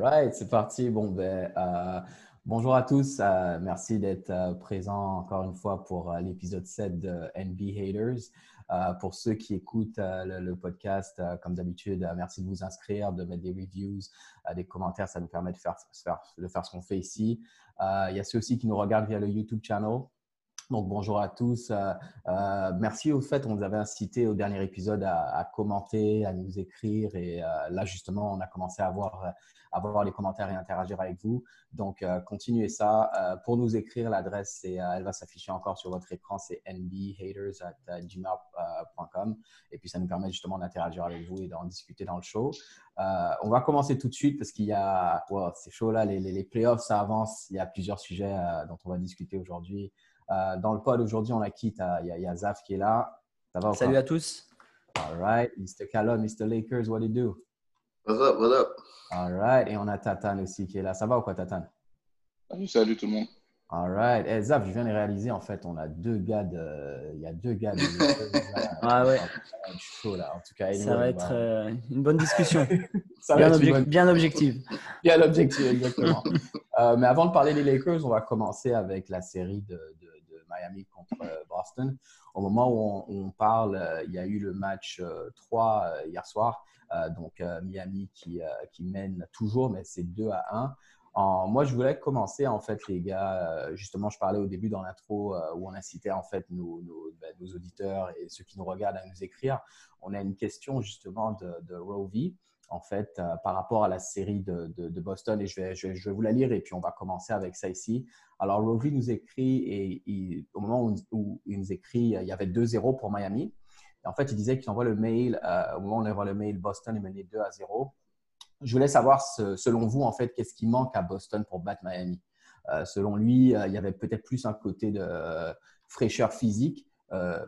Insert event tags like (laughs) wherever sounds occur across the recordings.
Right, c'est parti. Bon, ben, euh, bonjour à tous. Euh, merci d'être euh, présents encore une fois pour euh, l'épisode 7 de NB Haters. Pour ceux qui écoutent le, podcast, comme d'habitude, merci de vous inscrire, de mettre des reviews, des commentaires. Ça nous permet de faire, de faire ce qu'on fait ici. Il y a ceux aussi qui nous regardent via le YouTube channel. Donc, bonjour à tous. Merci au fait, on nous avait incité au dernier épisode à, commenter, à nous écrire. Et là, justement, on a commencé à avoir, euh, à voir les commentaires et interagir avec vous. Donc, euh, continuez ça. Euh, pour nous écrire, l'adresse, euh, elle va s'afficher encore sur votre écran. C'est nbhaters.gmail.com. Et puis, ça nous permet justement d'interagir avec vous et d'en discuter dans le show. On va commencer tout de suite parce qu'il y a, wow, c'est chaud là, les, les, les playoffs, ça avance. Il y a plusieurs sujets dont on va discuter aujourd'hui. Euh, dans le pod aujourd'hui, on a qui T'as- Il y, a- il y a Zaf qui est là. Ça va Salut à tous. All right. Mr. Callum, Mr. Lakers, what do you do? What's up, what's up? All right. Et on a Tatan aussi qui est là. Ça va ou quoi, Tatan? Salut, salut tout le monde. All right. Eh, Zaf, je viens de réaliser, en fait, on a deux gars de. Il y a deux gars de. (laughs) Ah ouais. Ça va être chaud, là. En tout cas, Ça va être euh, une bonne discussion, (laughs) ça va bien, être une objec- bonne- bien objective. (laughs) Bien l'objectif, exactement. Euh, mais avant de parler des Lakers, on va commencer avec la série de, de- de Miami contre euh, Boston. Au moment où on, on parle, euh, il y a eu le match euh, 3 euh, hier soir. Euh, donc euh, Miami qui, euh, qui mène toujours, mais c'est 2 à 1. En- moi, je voulais commencer, en fait, les gars. justement, je parlais au début dans l'intro où on incitait, en fait, nos, nos- auditeurs et ceux qui nous regardent à nous écrire. On a une question, justement, de, de en fait, par rapport à la série de, Boston. Et je vais, vous la lire et puis on va commencer avec ça ici. Alors, Rovi nous écrit, et au moment où, où il nous écrit, il y avait 2-0 pour Miami. Et en fait, il disait qu'il envoie le mail, euh, au moment où on envoie le mail, Boston est mené 2 à 0. Je voulais savoir, selon vous, en fait, qu'est-ce qui manque à Boston pour battre Miami? Euh, selon lui, euh, il y avait peut-être plus un côté de fraîcheur physique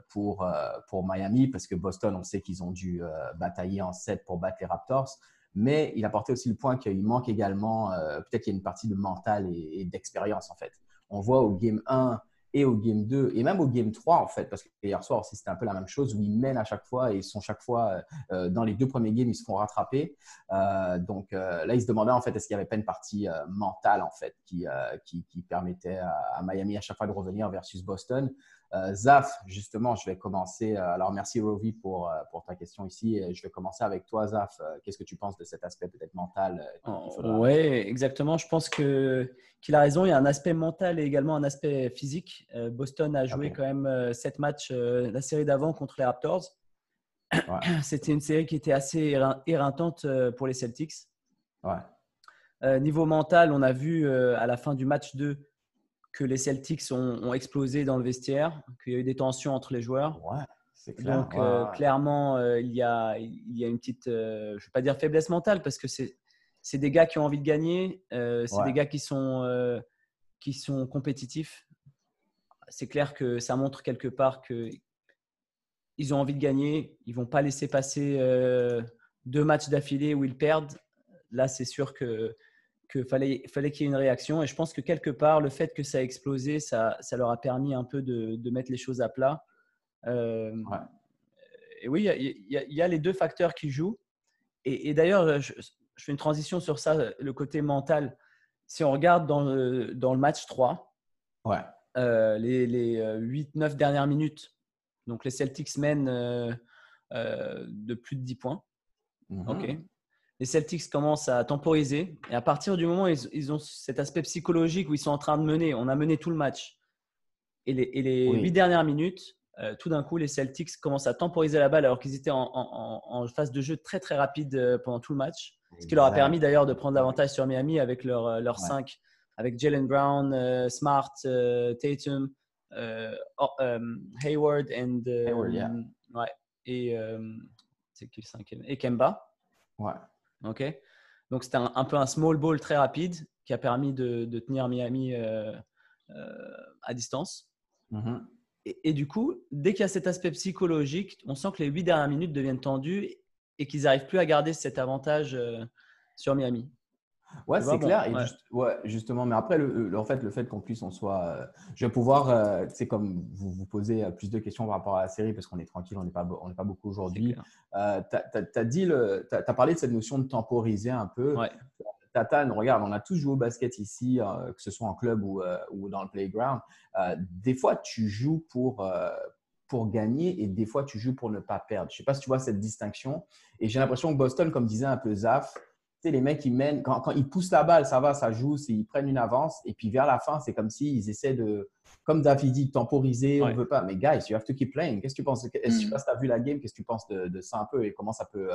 pour, pour Miami, parce que Boston, on sait qu'ils ont dû batailler en 7 pour battre les Raptors. Mais il apportait aussi le point qu'il manque également, peut-être qu'il y a une partie de mental et, et d'expérience, en fait. On voit au game 1 et au game 2, et même au game 3, en fait, parce que hier soir c'était un peu la même chose, où ils mènent à chaque fois et ils sont chaque fois, euh, dans les deux premiers games, ils se font rattraper. Euh, donc euh, là, ils se demandaient, en fait, est-ce qu'il n'y avait pas une partie euh, mentale, en fait, qui, euh, qui, qui permettait à, à Miami à chaque fois de revenir versus Boston. Euh, Zaf, justement, je vais commencer. euh, alors, merci Rovi pour, euh, pour ta question ici. Je vais commencer avec toi, Zaf. Qu'est-ce que tu penses de cet aspect peut-être mental faudra- Oui, exactement. Je pense que qu'il a raison. Il y a un aspect mental et également un aspect physique. Boston a joué quand même sept matchs la série d'avant contre les Raptors. Ouais. (clears throat) C'était une série qui était assez érein- éreintante pour les Celtics. Ouais. Euh, niveau mental, on a vu euh, à la fin du match 2 que les Celtics ont, ont explosé dans le vestiaire, qu'il y a eu des tensions entre les joueurs. Ouais, c'est clair. Donc, euh, clairement, euh, il, y a, il y a une petite, euh, je ne vais pas dire faiblesse mentale, parce que c'est c'est des gars qui ont envie de gagner, c'est Ouais. des gars qui sont, qui sont compétitifs. C'est clair que ça montre quelque part qu'ils ont envie de gagner. Ils ne vont pas laisser passer deux matchs d'affilée où ils perdent. Là, c'est sûr que qu'il fallait, fallait qu'il y ait une réaction. Et je pense que quelque part, le fait que ça a explosé, ça, ça leur a permis un peu de, de mettre les choses à plat. Euh, Ouais. Et oui, il y a- y, y les deux facteurs qui jouent. Et, et d'ailleurs, je, je fais une transition sur ça, le côté mental. Si on regarde dans le, dans le match 3, Ouais. euh, les, les 8-9 dernières minutes, donc les Celtics mènent euh, euh, de plus de 10 points. Mhm. Ok. Les Celtics commencent à temporiser et à partir du moment où ils, ils ont cet aspect psychologique où ils sont en train de mener, on a mené tout le match. Et les, et les Oui. 8 dernières minutes, euh, tout d'un coup, les Celtics commencent à temporiser la balle alors qu'ils étaient en, en- en- en phase de jeu très très rapide euh, pendant tout le match. Ce qui leur a permis d'ailleurs de prendre l'avantage sur Miami avec leur, euh, leur Ouais. 5, avec Jalen Brown, euh, Smart, euh, Tatum, oh, Hayward and, Hayward, yeah. ouais, et c'est qui le cinquième? Et Kemba. Ouais. Ok. Donc c'était un, peu un small ball très rapide qui a permis de, tenir Miami euh, euh, à distance. Mhm. Et, du coup, dès qu'il y a cet aspect psychologique, on sent que les huit dernières minutes deviennent tendues et qu'ils n'arrivent plus à garder cet avantage euh, sur Miami. Ouais, c'est clair. Et ouais. justement, mais après, le, en fait, le fait qu'on puisse, on soit. Euh, je vais pouvoir, euh, c'est comme vous vous posez plus de questions par rapport à la série parce qu'on est tranquille, on n'est pas, on pas beaucoup aujourd'hui. tu as, dit, tu as, parlé de cette notion de temporiser un peu. Ouais. Tatane, regarde, on a tous joué au basket ici, euh, que ce soit en club ou, euh, ou dans le playground. Euh, des fois, tu joues pour, pour gagner et des fois, tu joues pour ne pas perdre. Je ne sais pas si tu vois cette distinction. Et j'ai l'impression que Boston, comme disait un peu Zaf, les mecs, ils mènent, quand, quand, ils poussent la balle, ça va, ça joue, ils prennent une avance. Et puis vers la fin, c'est comme s'ils essaient de, comme David dit, temporiser, on ne veut pas. Mais guys, you have to keep playing. Qu'est-ce que tu penses? Est-ce que tu as vu la game? Qu'est-ce que tu penses de, de, ça un peu et comment ça peut,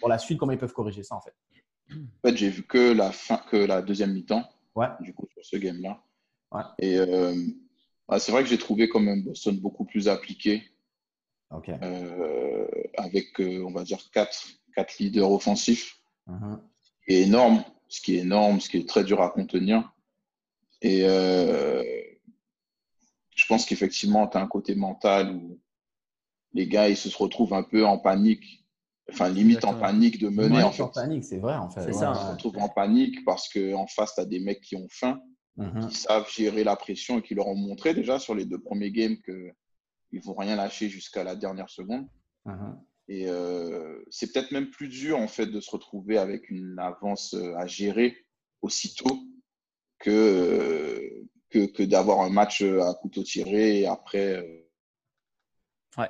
pour la suite, comment ils peuvent corriger ça en fait? En fait, j'ai vu que la fin, que la deuxième mi-temps. Ouais. Du coup, sur ce game-là. Ouais. Et euh, c'est vrai que j'ai trouvé quand même Boston beaucoup plus appliqué. Euh, avec, euh, on va dire, quatre, quatre leaders offensifs. Mm énorme, ce qui est énorme, ce qui est très dur à contenir. Et je pense qu'effectivement, tu as un côté mental où les gars, ils se retrouvent un peu en panique enfin limite en panique de mener en fait. En panique, c'est vrai en fait. Ça. On se retrouve en panique parce qu'en face, tu as des mecs qui ont faim, mhm. qui savent gérer la pression et qui leur ont montré déjà sur les deux premiers games qu'ils ne vont rien lâcher jusqu'à la dernière seconde. Mhm. Et euh, c'est peut-être même plus dur en fait de se retrouver avec une avance euh, à gérer aussitôt que, euh, que, d'avoir un match à couteau tiré et après. Ouais.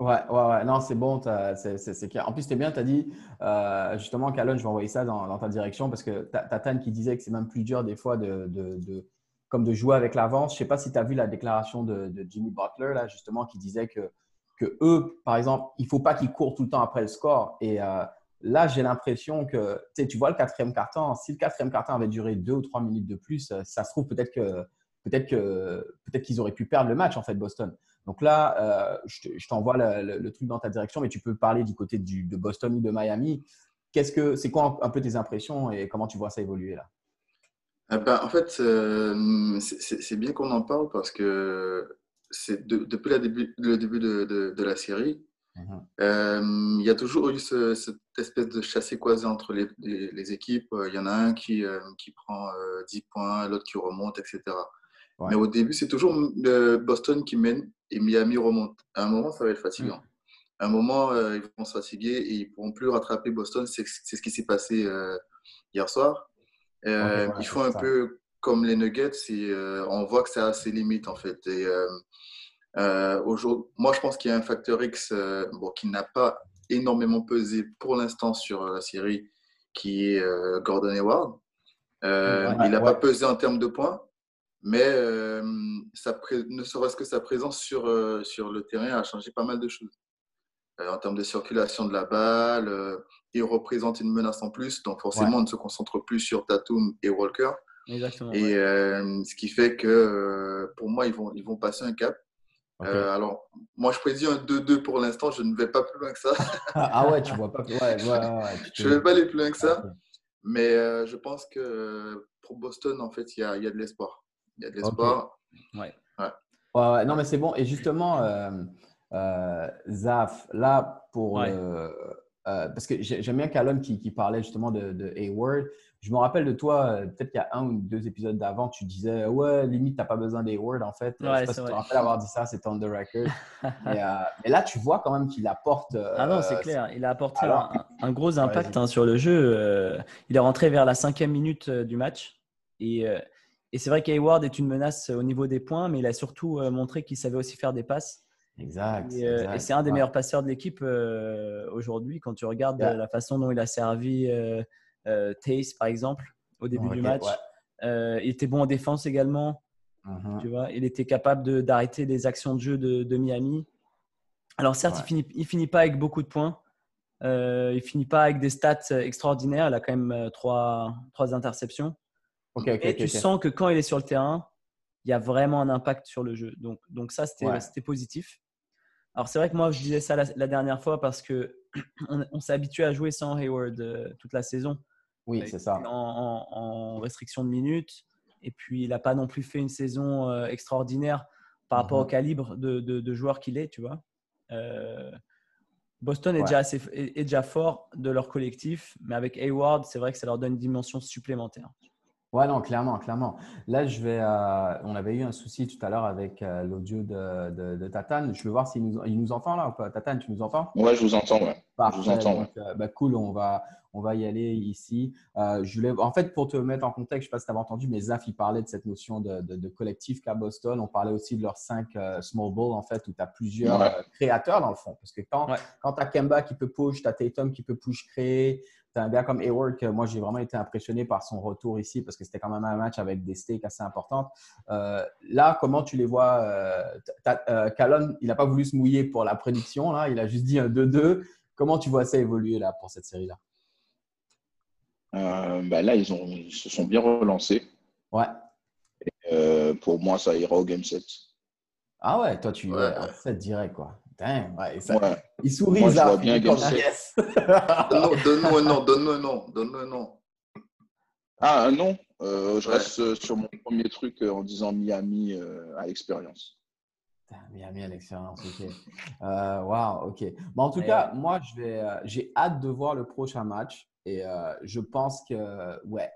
Ouais, ouais. Non, c'est bon. C'est clair. En plus, c'était bien, tu as dit, euh, justement, Calonne, je vais envoyer ça dans, ta direction parce que as, qui disait que c'est même plus dur des fois de, de, comme de jouer avec l'avance. Je sais pas si tu as vu la déclaration de, de, Jimmy Butler, là, justement, qui disait que, que eux, par exemple, il faut pas qu'ils courent tout le temps après le score. Et euh, là, j'ai l'impression que, tu vois, le quatrième carton, si le quatrième carton avait duré deux ou trois minutes de plus, euh, ça se trouve peut-être que peut-être que peut-être qu'ils auraient pu perdre le match en fait Boston. Donc là, euh, je t'envoie le, truc dans ta direction, mais tu peux parler du côté de Boston ou de Miami. Qu'est-ce que c'est quoi un, peu tes impressions et comment tu vois ça évoluer là? Eh ben, En fait, c'est bien qu'on en parle parce que c'est depuis le début, le début de, la série, mhm. euh, il y a toujours eu cette espèce de chassé-croisé entre les, équipes. Il y en a un qui, qui prend 10 points, l'autre qui remonte, etc. Mais au début, c'est toujours Boston qui mène et Miami remonte. À un moment, ça va être fatigant. Mm. À un moment, euh, ils vont se fatiguer et ils ne pourront plus rattraper Boston. C'est ce qui s'est passé euh, hier soir. Euh, ils font un peu comme les Nuggets. Et, on voit que c'est à ses limites, en fait. Et, moi, je pense qu'il y a un facteur X bon, qui n'a pas énormément pesé pour l'instant sur la série, qui est Gordon Hayward. il n'a pas pesé en termes de points, mais euh, ça, ne serait-ce que sa présence sur, euh, sur le terrain a changé pas mal de choses. Euh, en termes de circulation de la balle, il représente une menace en plus, donc forcément on ne se concentre plus sur Tatum et Walker. Exactement. Et ce qui fait que pour moi, ils vont, ils vont passer un cap. alors, moi, je prédis un 2-2 pour l'instant. Je ne vais pas plus loin que ça. (laughs) ah ouais, tu vois pas. Ouais, ouais, (laughs) je ne vais pas aller plus loin que ça. Mais je pense que pour Boston, en fait, il y a, il y a de l'espoir. Il y a de l'espoir. Ouais. Ouais. Non, mais c'est bon. Et justement, euh, euh, Zaf, là, pour. Euh, parce que j'aime bien Callum qui, qui, parlait justement de, de, Hayward. Je me rappelle de toi, peut-être qu'il y a un ou deux épisodes d'avant, tu disais Ouais, limite, tu n'as pas besoin d'Hayward en fait. Ouais, je sais pas si tu te rappelles avoir dit ça, c'est on the record. (laughs) et, là, tu vois quand même qu'il apporte. ah non, c'est clair. Il a apporté un, gros impact hein, sur le jeu. il est rentré vers la cinquième minute du match. Et et c'est vrai qu'Hayward est une menace au niveau des points, mais il a surtout euh, montré qu'il savait aussi faire des passes. Exact. Et, euh, c'est un des meilleurs passeurs de l'équipe euh, aujourd'hui. Quand tu regardes la façon dont il a servi Tace, par exemple, au début du match. il était bon en défense également. Mm-hmm. Tu vois, il était capable d'arrêter les actions de jeu de, Miami. Alors certes, il finit, il finit pas avec beaucoup de points. Euh, il finit pas avec des stats extraordinaires. Il a quand même trois, trois interceptions et tu sens que quand il est sur le terrain, il y a vraiment un impact sur le jeu. Donc, donc ça, c'était positif. Alors c'est vrai que moi je disais ça la, dernière fois parce que (clears throat) on, s'est habitué à jouer sans Hayward toute la saison. Oui, c'est ça. En, restriction de minutes. Et puis il n'a pas non plus fait une saison extraordinaire par rapport au mhm. calibre de, de, joueur qu'il est, tu vois. Boston est, déjà assez, est, déjà fort de leur collectif, mais avec Hayward, c'est vrai que ça leur donne une dimension supplémentaire. Ouais, non, clairement, clairement. Là, je vais. Euh, on avait eu un souci tout à l'heure avec euh, l'audio de, de, de, Tatane. Je veux voir s'il nous, il nous entend là ou pas? Tatane, tu nous entends? Ouais, je vous entends. Ouais. je vous entends. Euh, bah, cool, on va, on va y aller ici. je voulais, en fait, pour te mettre en contexte, je ne sais pas si tu avais entendu, mais Zaf, il parlait de cette notion de, de collectif qu'à Boston. On parlait aussi de leurs cinq small balls, en fait, où tu as plusieurs créateurs dans le fond. Parce que quand, quand tu as Kemba qui peut push, tu as Tatum qui peut push créer un gars comme Hayward que moi j'ai vraiment été impressionné par son retour ici parce que c'était quand même un match avec des stakes assez importantes. Euh, là, comment tu les vois euh, euh il n'a pas voulu se mouiller pour la prédiction, là, il a juste dit un 2-2. Comment tu vois ça évoluer là pour cette série-là? Euh, ben Là, ils, ont, ils se sont bien relancés. Ouais. pour moi, ça ira au game 7. Ah ouais, toi tu ouais. 7 direct quoi. Il sourit là. bien (laughs) Donne-nous un nom, donne-nous un nom, donne-nous un nom. Ah, un nom euh, Je reste sur mon premier truc euh, en disant Miami euh, à l'expérience. Miami à l'expérience, ok. Waouh, ok. Bon, en tout cas, moi, je vais, j'ai hâte de voir le prochain match et je pense que, ouais,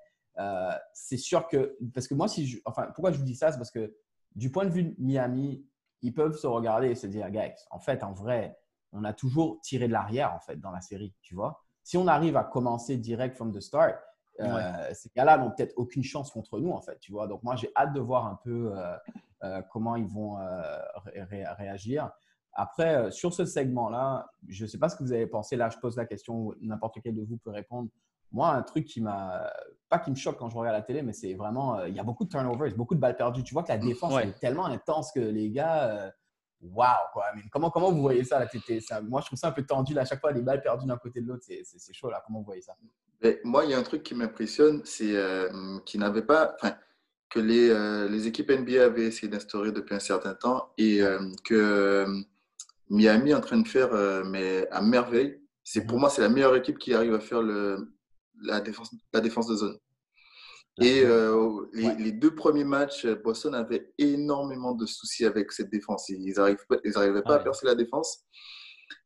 c'est sûr que, parce que moi, si je, enfin, pourquoi je vous dis ça, c'est parce que du point de vue de Miami, ils peuvent se regarder et se dire, guys, en fait, en vrai, on a toujours tiré de l'arrière en fait dans la série, tu vois. Si on arrive à commencer direct from the start, euh, ces gars-là n'ont peut-être aucune chance contre nous en fait, tu vois. Donc moi, j'ai hâte de voir un peu euh, euh, comment ils vont réagir. Après, sur ce segment-là, je ne sais pas ce que vous avez pensé. Là, je pose la question, n'importe quel de vous peut répondre. Moi, un truc qui m'a, pas qui me choque quand je regarde la télé, mais c'est vraiment, il y a beaucoup de turnovers, beaucoup de balles perdues. Tu vois que la défense est tellement intense que les gars, waouh, quoi. comment, comment vous voyez ça, ça, Moi, je trouve ça un peu tendu. à chaque fois, les balles perdues d'un côté de l'autre, c'est chaud, là. Comment vous voyez ça? Moi, il y a un truc qui m'impressionne, c'est euh, qu'ils n'avaient pas. que les, euh, les, équipes NBA avaient essayé d'instaurer depuis un certain temps et euh, que Miami est en train de faire, mais à merveille. C'est Pour moi, c'est la meilleure équipe qui arrive à faire le, la, défense, la défense de zone. Et euh, les, deux premiers matchs, Boston avait énormément de soucis avec cette défense. Ils n'arrivaient pas à percer la défense.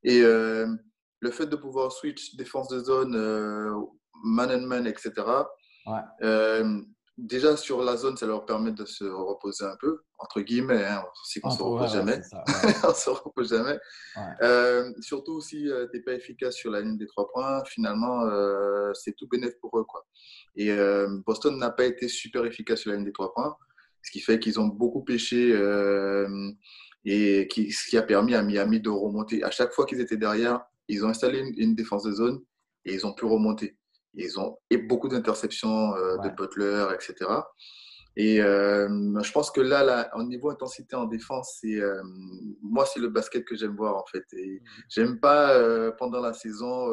Et euh, le fait de pouvoir switch défense de zone, euh, man and man, etc. déjà sur la zone, ça leur permet de se reposer un peu, entre guillemets. Hein, c'est qu'on ne se repose jamais. (laughs) on se repose jamais. surtout si tu n'es pas efficace sur la ligne des trois points, finalement, c'est tout bénéfique pour eux. Quoi. Et euh, Boston n'a pas été super efficace sur la ligne des trois points, ce qui fait qu'ils ont beaucoup pêché euh, et qui, ce qui a permis à Miami de remonter. À chaque fois qu'ils étaient derrière, ils ont installé une, défense de zone et ils ont pu remonter. Ils ont et beaucoup d'interceptions euh, de Butler, etc. Et euh, je pense que là, là, au niveau intensité en défense, c'est euh, moi, c'est le basket que j'aime voir en fait. Et mhm. j'aime pas euh, pendant la saison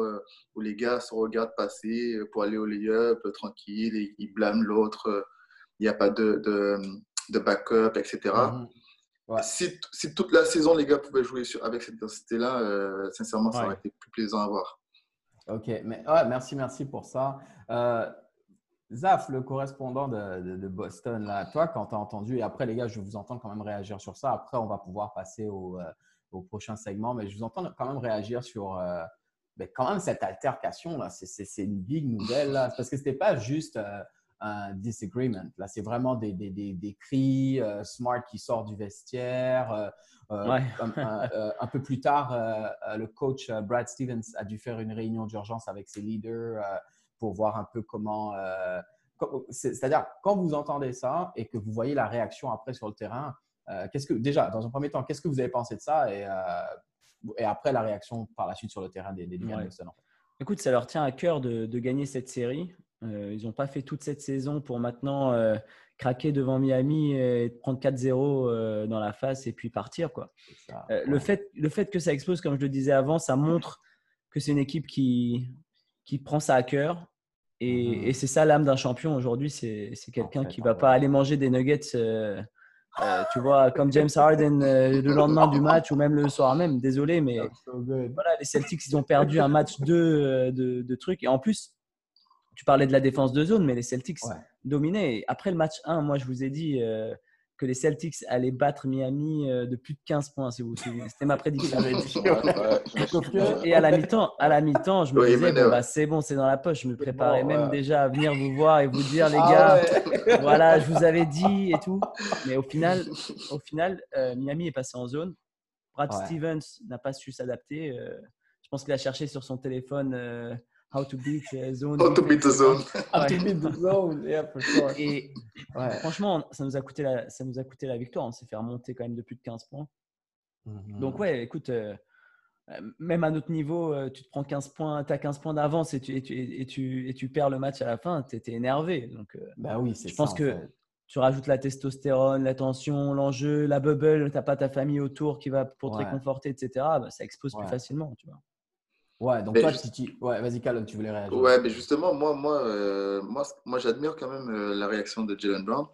où les gars se regardent passer pour aller au lay-up tranquille, et ils blâment l'autre, il n'y a pas de, de, de, backup, etc. Mhm. Si, si, toute la saison les gars pouvaient jouer sur, avec cette intensité-là, sincèrement, ça aurait été plus plaisant à voir. Ok, mais ouais, merci, merci pour ça. Zaf, le correspondant de, Boston, là, toi, quand tu as entendu, et après les gars, je vous entends quand même réagir sur ça. Après, on va pouvoir passer au, euh, prochain segment, mais je vous entends quand même réagir sur euh, ben, quand même cette altercation. C'est une big nouvelle, là, parce que ce n'était pas juste euh, un disagreement. Là, c'est vraiment des, des, des, cris, Smart qui sort du vestiaire. (laughs) un, peu plus tard, le coach Brad Stevens a dû faire une réunion d'urgence avec ses leaders pour voir un peu comment. Euh, c'est-à-dire, quand vous entendez ça et que vous voyez la réaction après sur le terrain, euh, qu'est-ce que déjà, dans un premier temps, qu'est-ce que vous avez pensé de ça et, euh, et après la réaction par la suite sur le terrain des, des ouais. Écoute, ça leur tient à cœur de, gagner cette série. Ils n'ont pas fait toute cette saison pour maintenant craquer devant Miami et prendre 4-0 dans la face et puis partir. Quoi. le, fait, le fait que ça explose, comme je le disais avant, ça montre que c'est une équipe qui, qui prend ça à cœur et, mmh. c'est ça l'âme d'un champion aujourd'hui. C'est quelqu'un qui ne va pas aller manger des nuggets euh, Euh, tu vois, comme James Harden euh, le lendemain du match ou même le soir même. Désolé, mais voilà, les Celtics, ils ont perdu un match 2 euh, de, de, trucs. Et en plus, tu parlais de la défense de zone, mais les Celtics dominaient. après le match 1, moi, je vous ai dit que les Celtics allaient battre Miami de plus de 15 points, si vous vous souvenez. C'était ma prédiction. et à la mi-temps, à la mi-temps, je me disais bon, bah, c'est bon, c'est dans la poche. Je me préparais même déjà à venir vous voir et vous dire les ah gars, voilà, je vous avais dit et tout. Mais au final, au final, Miami est passé en zone. Brad Stevens n'a pas su s'adapter. je pense qu'il a cherché sur son téléphone How to beat the zone. How to beat the zone. How to beat the (laughs) zone, yeah, for sure. Et franchement, ça nous, a coûté la, ça nous a coûté la victoire. On s'est fait remonter quand même de plus de 15 points. Mm-hmm. Donc, ouais, écoute, euh, même à notre niveau, euh, tu te prends 15 points, tu as 15 points d'avance et tu, et, tu, et, tu, et tu perds le match à la fin, tu étais énervé. Donc, euh, bah oui, je pense que tu rajoutes la testostérone, la tension, l'enjeu, la bubble, tu n'as pas ta famille autour qui va pour te réconforter, etc. Bah, ça explose plus facilement, tu vois. Ouais, donc toi, tu... ouais, vas-y, Callum, tu voulais réagir. Ouais, mais justement, moi, moi, euh, moi, moi j'admire quand même euh, la réaction de Jalen Brown,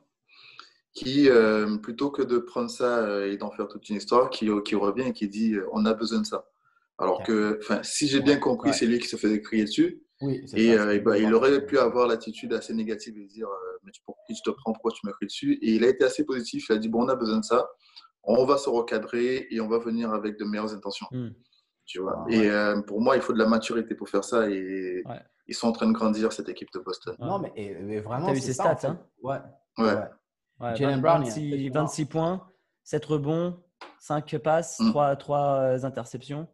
qui, euh, plutôt que de prendre ça et d'en faire toute une histoire, qui, qui revient et qui dit on a besoin de ça. Alors que, enfin, si j'ai bien compris, c'est lui qui se faisait crier dessus. Oui, et, bah, il aurait pu avoir l'attitude assez négative et dire mais tu, pourquoi tu te prends, pourquoi tu me cries dessus? Et il a été assez positif. Il a dit bon, on a besoin de ça, on va se recadrer et on va venir avec de meilleures intentions. Ah, et euh, pour moi, il faut de la maturité pour faire ça. Et ils sont en train de grandir, cette équipe de Boston. Non, mais, et, vraiment. Tu as vu ses stats, hein Ouais. ouais. Jalen Brown, 26, 26, points, 7 rebonds, 5 passes, 3, mm. 3 euh, interceptions.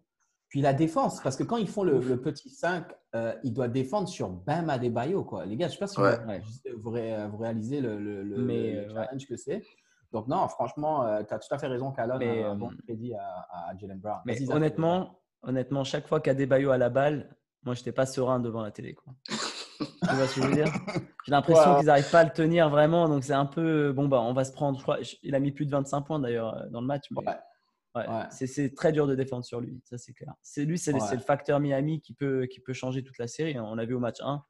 Puis la défense, parce que quand ils font le, petit 5, euh, il doit défendre sur Bam Adebayo. Quoi. Les gars, je ne sais pas si vous, vous, réalisez le, le, le challenge que c'est. Donc, non, franchement, tu as tout à fait raison, Callum. Un bon crédit à, à Jalen Brown. Mais honnêtement, honnêtement, chaque fois qu'Adebayo a la balle, moi, je n'étais pas serein devant la télé. Quoi. tu vois ce que je veux dire? J'ai l'impression qu'ils n'arrivent pas à le tenir vraiment. Donc, c'est un peu. Bon, bah, on va se prendre. il a mis plus de 25 points d'ailleurs euh, dans le match. C'est très dur de défendre sur lui, ça c'est clair. C'est lui, c'est le facteur Miami qui peut, qui peut changer toute la série. On l'a vu au match 1.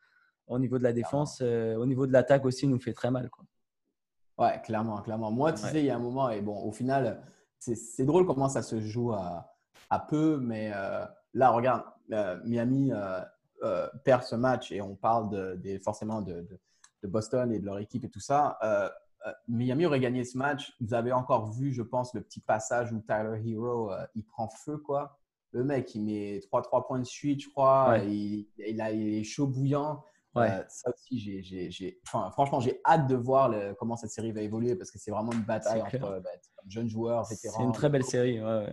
Au niveau de la défense, euh, au niveau de l'attaque aussi, il nous fait très mal. Quoi. Ouais, clairement, clairement. Moi, tu sais, il y a un moment, et bon, au final, c'est drôle comment ça se joue à, à peu, mais euh, là, regarde, euh, Miami euh, perd ce match et on parle de, forcément de, Boston et de leur équipe et tout ça. Miami aurait gagné ce match. Vous avez encore vu, je pense, le petit passage où Tyler Hero, il prend feu, quoi. Le mec, il met 3-3 points de suite, je crois. Il, il, a, il est chaud bouillant. Ouais. ça aussi, j'ai, enfin, franchement, j'ai hâte de voir comment cette série va évoluer parce que c'est vraiment une bataille entre bah, jeunes joueurs, vétérans. C'est une très belle série. Ouais,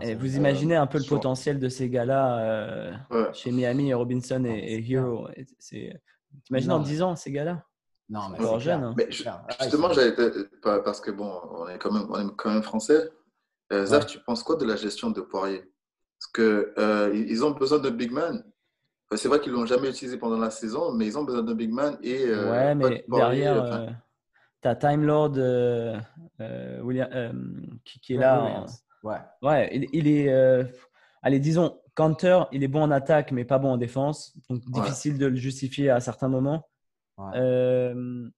et vous imaginez un peu le potentiel de ces gars-là euh, chez Miami, Robinson et, Hero. T'imagines en 10 ans ces gars-là? Non, mais c'est jeune. Hein. Mais justement, j'avais parce que bon, on est quand même, on est quand même français. Euh, Zach, tu penses quoi de la gestion de Poirier? Parce que euh, ils ont besoin de big man. c'est vrai qu'ils l'ont jamais utilisé pendant la saison, mais ils ont besoin de big man et ouais, mais derrière, tu as Time Lord William, qui, est là. Ouais. Ouais, il, est. Euh, allez, disons, Counter, il est bon en attaque, mais pas bon en défense. Donc, difficile de le justifier à certains moments. Euh,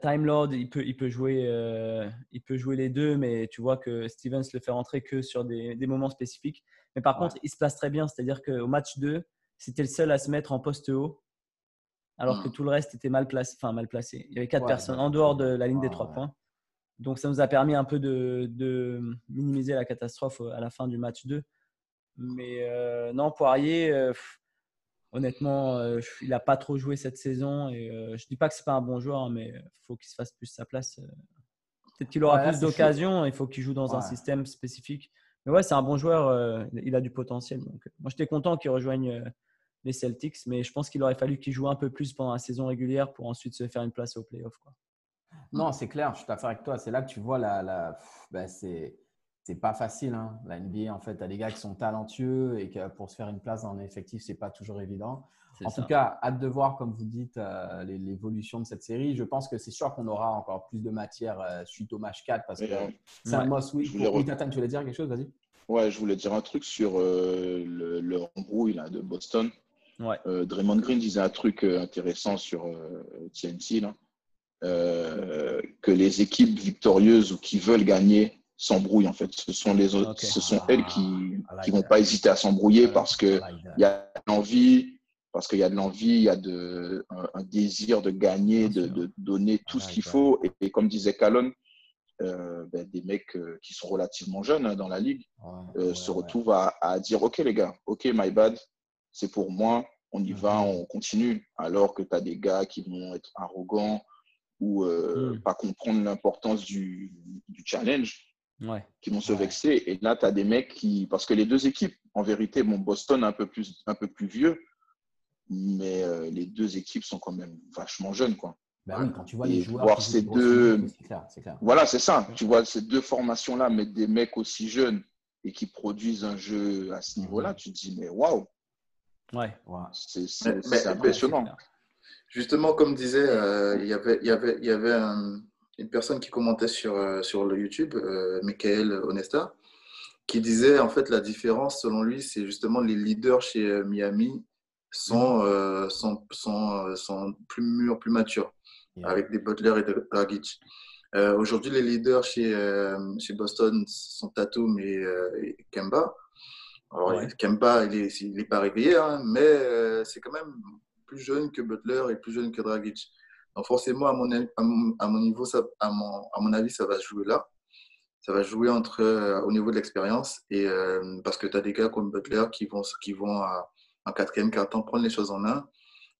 Time Lord, il peut, il, peut jouer, euh, il peut jouer les deux, mais tu vois que Stevens le fait rentrer que sur des, des moments spécifiques. Mais par contre, il se place très bien, c'est-à-dire qu'au match 2, c'était le seul à se mettre en poste haut, alors que hmm. tout le reste était mal placé. Enfin, mal placé. Il y avait quatre personnes en dehors de la ligne des trois points. Donc, ça nous a permis un peu de, minimiser la catastrophe à la fin du match 2. Mais euh, non, Poirier, euh, honnêtement, euh, il n'a pas trop joué cette saison. Et je ne dis pas que ce n'est pas un bon joueur, hein, mais il faut qu'il se fasse plus sa place. Peut-être qu'il aura plus d'occasions. Il faut qu'il joue dans un système spécifique. Mais ouais, c'est un bon joueur. il a du potentiel. Donc, moi, j'étais content qu'il rejoigne les Celtics, mais je pense qu'il aurait fallu qu'il joue un peu plus pendant la saison régulière pour ensuite se faire une place au playoff. Non, c'est clair, je suis d'accord avec toi. C'est là que tu vois la. la ben c'est c'est pas facile. Hein. La NBA, en fait, tu as des gars qui sont talentueux et que pour se faire une place dans l'effectif, c'est pas toujours évident. En tout cas, hâte de voir, comme vous dites, euh, l'évolution de cette série. Je pense que c'est sûr qu'on aura encore plus de matière euh, suite au match 4 parce que c'est un must Oui, tu voulais dire quelque chose? Vas-y. Ouais, je voulais dire un truc sur euh, le, le embrouille là, de Boston. Ouais. Draymond Green disait un truc intéressant sur TNT. Là. Que les équipes victorieuses ou qui veulent gagner s'embrouillent en fait. Ce sont les autres, ce sont elles qui qui vont pas hésiter à s'embrouiller parce que il y a l'envie, parce qu'il y a de l'envie, il y a de, un, désir de gagner, de, de donner tout ce qu'il faut. Et, comme disait Calonne, euh, ben, des mecs euh, qui sont relativement jeunes hein, dans la ligue euh, se retrouvent à, à, dire Ok, les gars, ok, my bad, c'est pour moi, on y va, mhm. on continue. Alors que tu as des gars qui vont être arrogants ou mhm. pas comprendre l'importance du, du, challenge qui vont se vexer. Et là, tu as des mecs qui. Parce que les deux équipes, en vérité, bon, Boston un peu plus, un peu plus vieux, mais euh, les deux équipes sont quand même vachement jeunes. Quoi. Bah oui, quand tu vois les joueurs. Voir ces deux. Clair, clair. Voilà, c'est ça. Tu vois ces deux formations-là, mettre des mecs aussi jeunes et qui produisent un jeu à ce niveau-là, tu te dis, mais waouh! Ouais. C'est impressionnant. Justement, comme disait, euh, il y avait, il y avait, il y avait un, une personne qui commentait sur, euh, sur le YouTube, euh, Michael Onesta, qui disait en fait la différence selon lui, c'est justement les leaders chez Miami sont, sont, sont, sont, plus mûrs, plus matures, avec des Butler et des Dragic. Aujourd'hui, les leaders chez, chez Boston sont Tatum et, Kemba. Alors, Kemba, il n'est il est pas réveillé, hein, mais c'est quand même plus jeune que Butler et plus jeune que Dragic. Donc forcément, à mon, à mon niveau, ça, à, mon, à mon avis, ça va jouer là. Ça va jouer entre, euh, au niveau de l'expérience. Et euh, parce que tu as des gars comme Butler qui vont, qui vont en quatrième quart-temps prendre les choses en main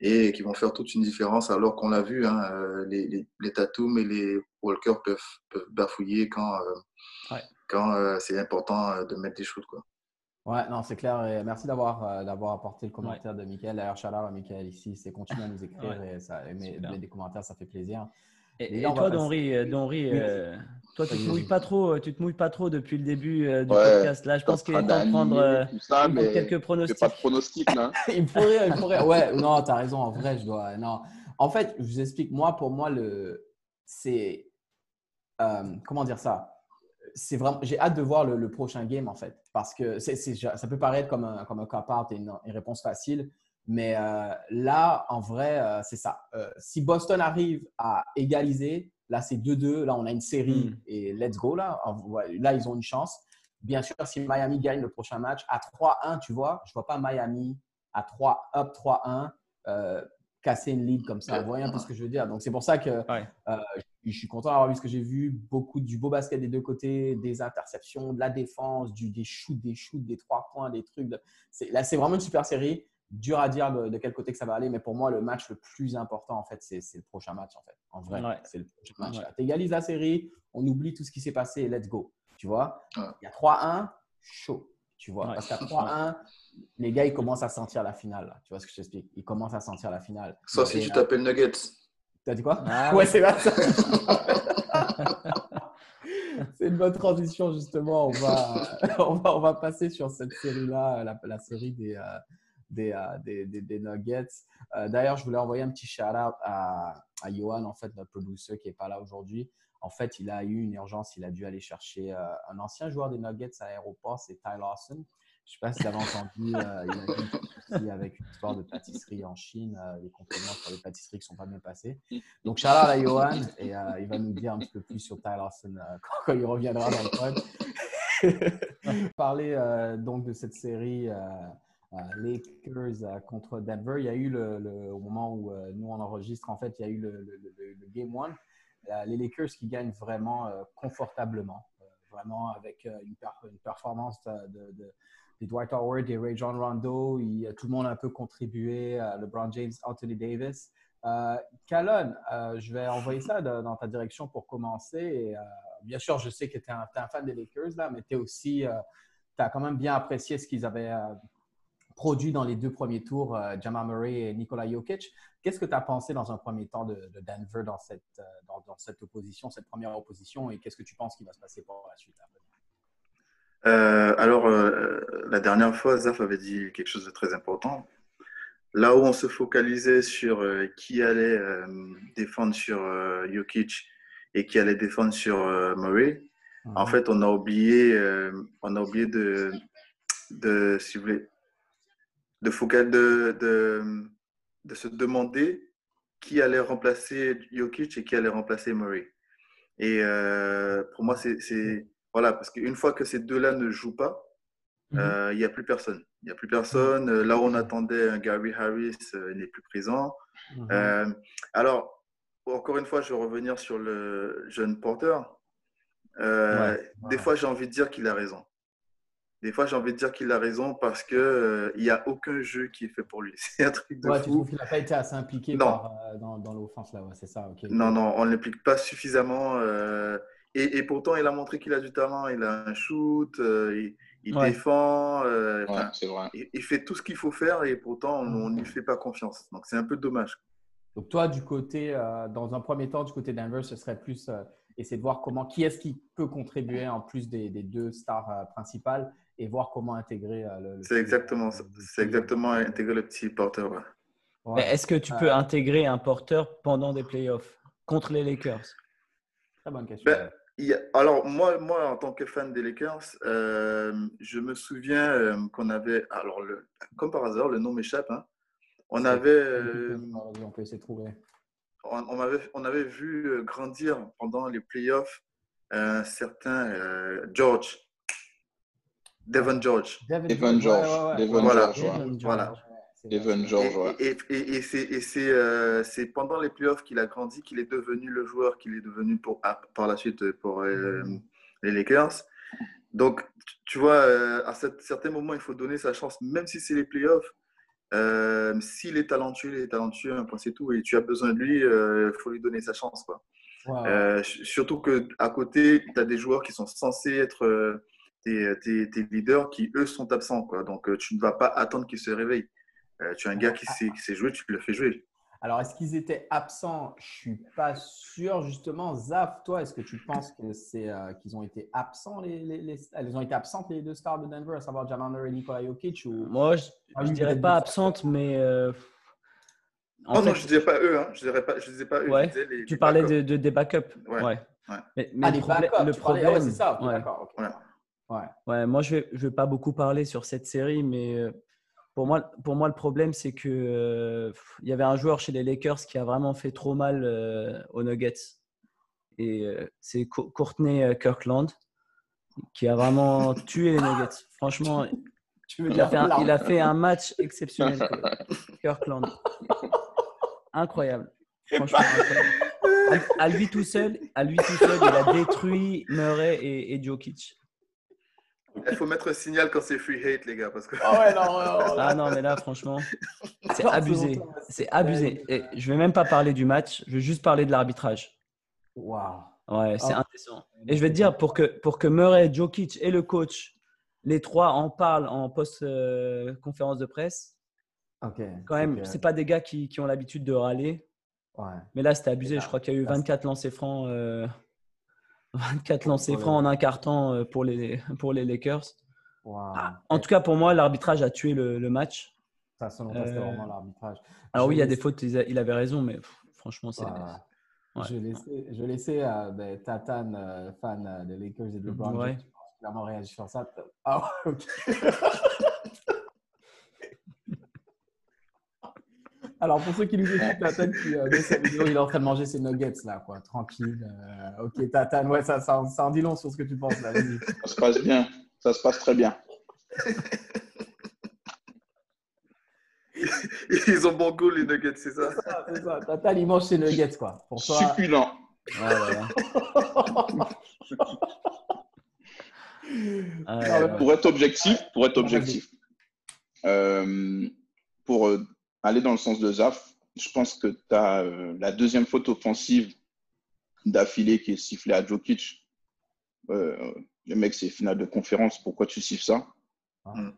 et qui vont faire toute une différence. Alors qu'on l'a vu, hein, euh, les, les, les Tatum et les Walker peuvent, peuvent bafouiller quand, quand c'est important de mettre des choses. Quoi. Ouais, non, c'est clair. Et merci d'avoir euh, d'avoir apporté le commentaire de Michael. D'ailleurs, chaleur à Michael ici. C'est continuer à nous (laughs) écrire et ça, mais, des commentaires, ça fait plaisir. Et, toi, Donry, euh, euh, toi, tu te mouilles pas trop, tu te mouilles pas trop depuis le début du podcast. Là, je pense qu'il est temps de prendre ça, quelques pronostics. Pas de pronostics là. (laughs) il me faudrait, il faudrait. Ouais, non, tu as raison. En vrai, je dois. Non, en fait, je vous explique. Moi, pour moi, le, c'est comment dire ça? C'est vraiment, j'ai hâte de voir le, prochain game en fait, parce que ça peut paraître comme un, comme un cop et une, réponse facile, mais euh, là, en vrai, euh, c'est ça. Euh, si Boston arrive à égaliser, là c'est 2-2, là on a une série hmm. et let's go là. Là, ils ont une chance. Bien sûr, si Miami gagne le prochain match à 3-1, tu vois, je vois pas Miami à 3 up 3-1 casser une lead comme ça. Vous voyez un peu ce que je veux dire. Donc, c'est pour ça que euh, je suis content d'avoir vu ce que j'ai vu. Beaucoup du beau basket des deux côtés, des interceptions, de la défense, du, des shoots, des shoots, des trois points, des trucs. Là, c'est vraiment une super série. Dur à dire de, quel côté que ça va aller, mais pour moi, le match le plus important, en fait, c'est le prochain match. En fait, en vrai, c'est le prochain match. Tu égalises la série, on oublie tout ce qui s'est passé et let's go. Tu vois, il y a 3-1, chaud. Tu vois, parce qu'à 3-1, les gars, ils commencent à sentir la finale. Tu vois ce que je t'explique? Ils commencent à sentir la finale. Sauf si tu t'appelles Nuggets. T'as dit quoi? Ah Ouais, c'est vrai. (laughs) c'est une bonne transition, justement. On va, (laughs) on va, on va passer sur cette série-là, la, série des, euh, euh, des, des, des, Nuggets. Euh, d'ailleurs, je voulais envoyer un petit shout-out à, à Johan, en fait, notre producer qui n'est pas là aujourd'hui. En fait, il a eu une urgence. Il a dû aller chercher un ancien joueur des Nuggets à l'aéroport, c'est Ty Lawson. Je ne sais pas si vous avez entendu, euh, il y a avec une histoire de pâtisserie en Chine, euh, les compléments sur les pâtisseries qui ne sont pas bien passés. Donc, Charles à Johan et euh, il va nous dire un petit peu plus sur Ty Larson (laughs) quand, il reviendra dans le pod. (laughs) Parler donc de cette série Lakers contre Denver. Il y a eu le, au moment où nous on enregistre, en fait, il y a eu le, Game One. les Lakers qui gagnent vraiment confortablement, vraiment avec une performance de des Dwight Howard, des Ray John Rondo, tout le monde a un peu contribué, LeBron James, Anthony Davis. Euh, euh, je vais envoyer ça dans ta direction pour commencer. Et, euh, bien sûr, je sais que tu es, un fan des Lakers, là, mais tu aussi, euh, as quand même bien apprécié ce qu'ils avaient produit dans les deux premiers tours, Jamal Murray et Nikola Jokic. Qu'est-ce que tu as pensé dans un premier temps de, Denver dans cette, dans, cette opposition, cette première opposition, et qu'est-ce que tu penses qui va se passer pour la suite euh, alors, euh, la dernière fois, Zaf avait dit quelque chose de très important. Là où on se focalisait sur euh, qui allait défendre sur Jokic et qui allait défendre sur Murray, en mhm. fait, on a oublié, on a oublié de, de, si vous voulez, de, focal, de, de, de se demander qui allait remplacer Jokic et qui allait remplacer Murray. Et pour moi, c'est voilà, parce qu'une fois que ces deux-là ne jouent pas, mhm. il n'y a plus personne. Il n'y a plus personne. Là où on attendait un Gary Harris n'est plus présent. Mhm. alors, encore une fois, je vais revenir sur le jeune Porter. Des fois, j'ai envie de dire qu'il a raison. Des fois, j'ai envie de dire qu'il a raison parce qu'il euh, n'y a aucun jeu qui est fait pour lui. (laughs) C'est un truc de ouais, fou. Tu trouves qu'il n'a pas été assez impliqué par, euh, dans, dans l'offense, là, c'est ça. Non, non, on ne l'implique pas suffisamment. Euh, et, et, pourtant, il a montré qu'il a du talent. Il a un shoot, il, il défend. c'est vrai. Il, fait tout ce qu'il faut faire et pourtant, on n'y fait pas confiance. Donc, c'est un peu dommage. Donc, toi, du côté, dans un premier temps, du côté Denver, ce serait plus essayer de voir comment, qui est-ce qui peut contribuer en plus des, des deux stars principales et voir comment intégrer euh, le. c'est exactement, c'est exactement intégrer le petit porteur. Mais est-ce que tu peux euh, intégrer un porteur pendant des playoffs contre les Lakers? Très bonne question. Ben, alors, moi, moi, en tant que fan des Lakers, euh, je me souviens qu'on avait, alors, le, comme par hasard, le nom m'échappe. Hein. on avait. on peut essayer de trouver. On, avait, on avait vu grandir pendant les playoffs un certain George. Devon George. Devon George. Devon George. Voilà. Devon George. Et, et, et, euh, c'est pendant les playoffs qu'il a grandi, qu'il est devenu le joueur qu'il est devenu pour, par la suite pour euh, les Lakers. Donc, tu vois, euh, à certains moments, il faut donner sa chance, même si c'est les playoffs. S'il est talentueux, il est talentueux, un point c'est tout. Et tu as besoin de lui, il faut lui donner sa chance. Quoi. surtout qu'à côté, tu as des joueurs qui sont censés être tes, tes, leaders qui, eux, sont absents. Quoi. Donc, euh, tu ne vas pas attendre qu'ils se réveillent. Euh, tu as un gars qui sait, qui sait jouer, tu le fais jouer. Alors, est-ce qu'ils étaient absents? Je suis pas sûr. Justement, Zaf, toi, est-ce que tu penses que c'est euh, qu'ils ont été absents les, les, Elles ont été absentes les deux stars de Denver, à savoir Jamal Murray et Nikola Jokic ou... Moi, je, ne dirais pas absentes, mais. En non, non, je ne disais pas eux. Hein. Je dirais pas, je disais pas eux. Ouais. tu parlais de, de, des backups. Ouais. ouais. Mais, mais ah, le, backups, le problème, c'est ça. d'accord. Ouais. moi, je ne vais, je vais pas beaucoup parler sur cette série, mais euh, pour moi, pour moi le problème, c'est que euh, il y avait un joueur chez les Lakers qui a vraiment fait trop mal euh, aux Nuggets. Et c'est Courtney Kirkland qui a vraiment (laughs) tué les Nuggets. Franchement, il a, fait un, il a fait un match exceptionnel. Kirkland. Incroyable. Franchement, incroyable. À, lui tout seul, à lui tout seul, il a détruit Murray et, et Jokic. Il faut mettre un signal quand c'est free hate, les gars. Parce que... Ah ouais, non, non, Ah non, mais là, franchement, c'est abusé. C'est abusé. Et je vais même pas parler du match, je vais juste parler de l'arbitrage. Waouh. Ouais, c'est ah. intéressant. Et je vais te dire, pour que, pour que Murray, Jokic et le coach, les trois en parlent en post-conférence de presse, quand même, c'est pas des gars qui, qui ont l'habitude de râler. Ouais. Mais là, c'était abusé. Je crois qu'il y a eu 24 lancers francs. Euh, 24 lancers francs en un carton euh, pour les, (laughs) pour les Lakers. Ah, en tout cas, pour moi, l'arbitrage a tué le, le match. Ça, selon toi, c'était euh, vraiment l'arbitrage. Alors, oui, il y a des fautes, il avait raison, mais franchement, c'est. Je laissais, je laissais euh, ben, Tatan, euh, fan des Lakers et de LeBron, ouais. clairement réagir sur ça. Ah, ok. (laughs) Alors, pour ceux qui nous écoutent, Tatane qui euh, met sa vidéo, il est en train de manger ses nuggets, là, quoi. Tranquille. Euh, ok, Tatane, ouais, ça, ça, ça, en dit long sur ce que tu penses, là. Ça se passe bien. Ça se passe très bien. (laughs) Ils ont bon goût, les nuggets, c'est ça? C'est ça, Tatane, il mange ses nuggets, quoi. Pour toi... Succulent. Ouais, voilà. Ah, pour être objectif, pour être objectif, euh, pour aller dans le sens de Zaf, je pense que tu as euh, la deuxième faute offensive d'affilée qui est sifflée à Jokic. Euh, le mec, c'est finale de conférence. Pourquoi tu siffles ça? Mm.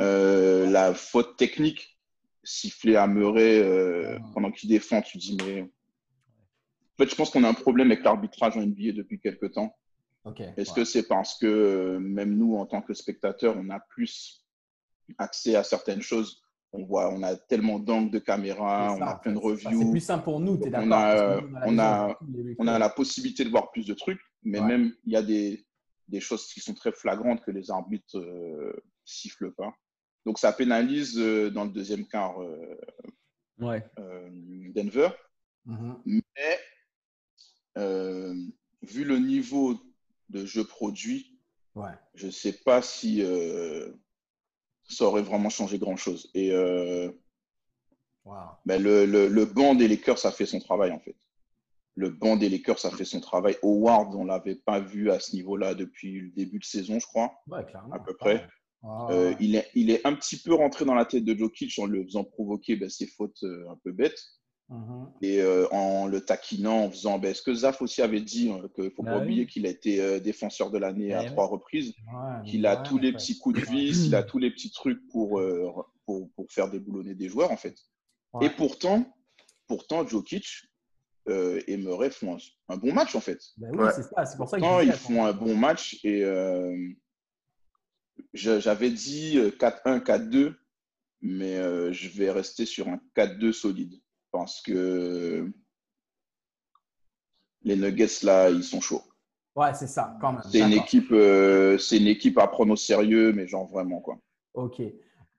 euh, La faute technique sifflée à Murray mm. pendant qu'il défend, tu dis, mais. En fait, je pense qu'on a un problème avec l'arbitrage en NBA depuis quelques temps. Est-ce que c'est parce que même nous, en tant que spectateurs, on a plus accès à certaines choses on voit, on a tellement d'angles de caméra, on a plein de reviews. C'est plus simple pour nous, tu es d'accord on, a, on, a, on a la possibilité de voir plus de trucs, mais même il y a des, des, choses qui sont très flagrantes que les arbitres euh, sifflent pas. Donc ça pénalise euh, dans le deuxième quart euh, ouais. Denver. Mhm. Mais euh, vu le niveau de jeu produit, ouais. je ne sais pas si euh, ça aurait vraiment changé grand-chose. Et euh, ben le, le, le, banc des Lakers, ça fait son travail en fait. Le banc des Lakers, ça fait son travail. Howard, on ne l'avait pas vu à ce niveau-là depuis le début de saison, je crois, ouais, à peu près. il, est, il est un petit peu rentré dans la tête de Jokic en le faisant provoquer ben, ses fautes un peu bêtes. Mhm. Et euh, en le taquinant, en faisant. Ben, ce que Zaf aussi avait dit, hein, qu'il ne faut pas bah oublier qu'il a été euh, défenseur de l'année à trois reprises, qu'il a tous les petits coups de vis, il a tous les petits trucs pour, euh, pour, pour, faire déboulonner des joueurs, en fait. Et pourtant, pourtant Jokic et Murray font un, bon match, en fait. Bah oui, c'est ça, c'est pour ça qu'ils font un bon match. Et j'avais dit 4-1, 4-2, mais je vais rester sur un 4-2 solide pense que les Nuggets, là, ils sont chauds. Ouais, c'est ça, quand même. C'est une, équipe, euh, c'est une équipe à prendre au sérieux, mais genre vraiment, quoi. Ok.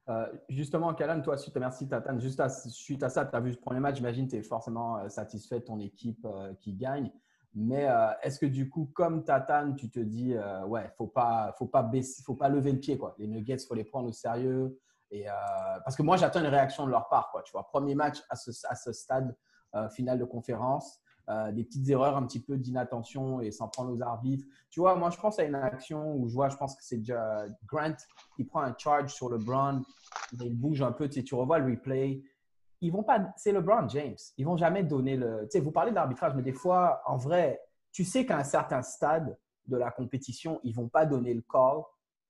Euh, justement, Kalan, toi, suite, merci Tatane. Juste à, suite à ça, tu as vu ce premier match, j'imagine tu es forcément euh, satisfait de ton équipe qui gagne. Mais est-ce que du coup, comme Tatane, tu te dis, ouais, faut pas, faut pas baisser, faut pas lever le pied, quoi. Les Nuggets, faut les prendre au sérieux. Euh, parce que moi, j'attends une réaction de leur part. Quoi, tu vois, premier match à ce, stade euh, final de conférence, euh, des petites erreurs, un petit peu d'inattention et sans prendre aux arbitres. Tu vois, moi, je pense à une action où je vois, je pense que c'est Grant qui prend un charge sur LeBron, il bouge un peu, tu, tu revois le replay. Ils vont pas, c'est LeBron James. Ils vont jamais donner le. Tu sais, vous parlez d'arbitrage, mais des fois, en vrai, tu sais qu'à un certain stade de la compétition, ils vont pas donner le call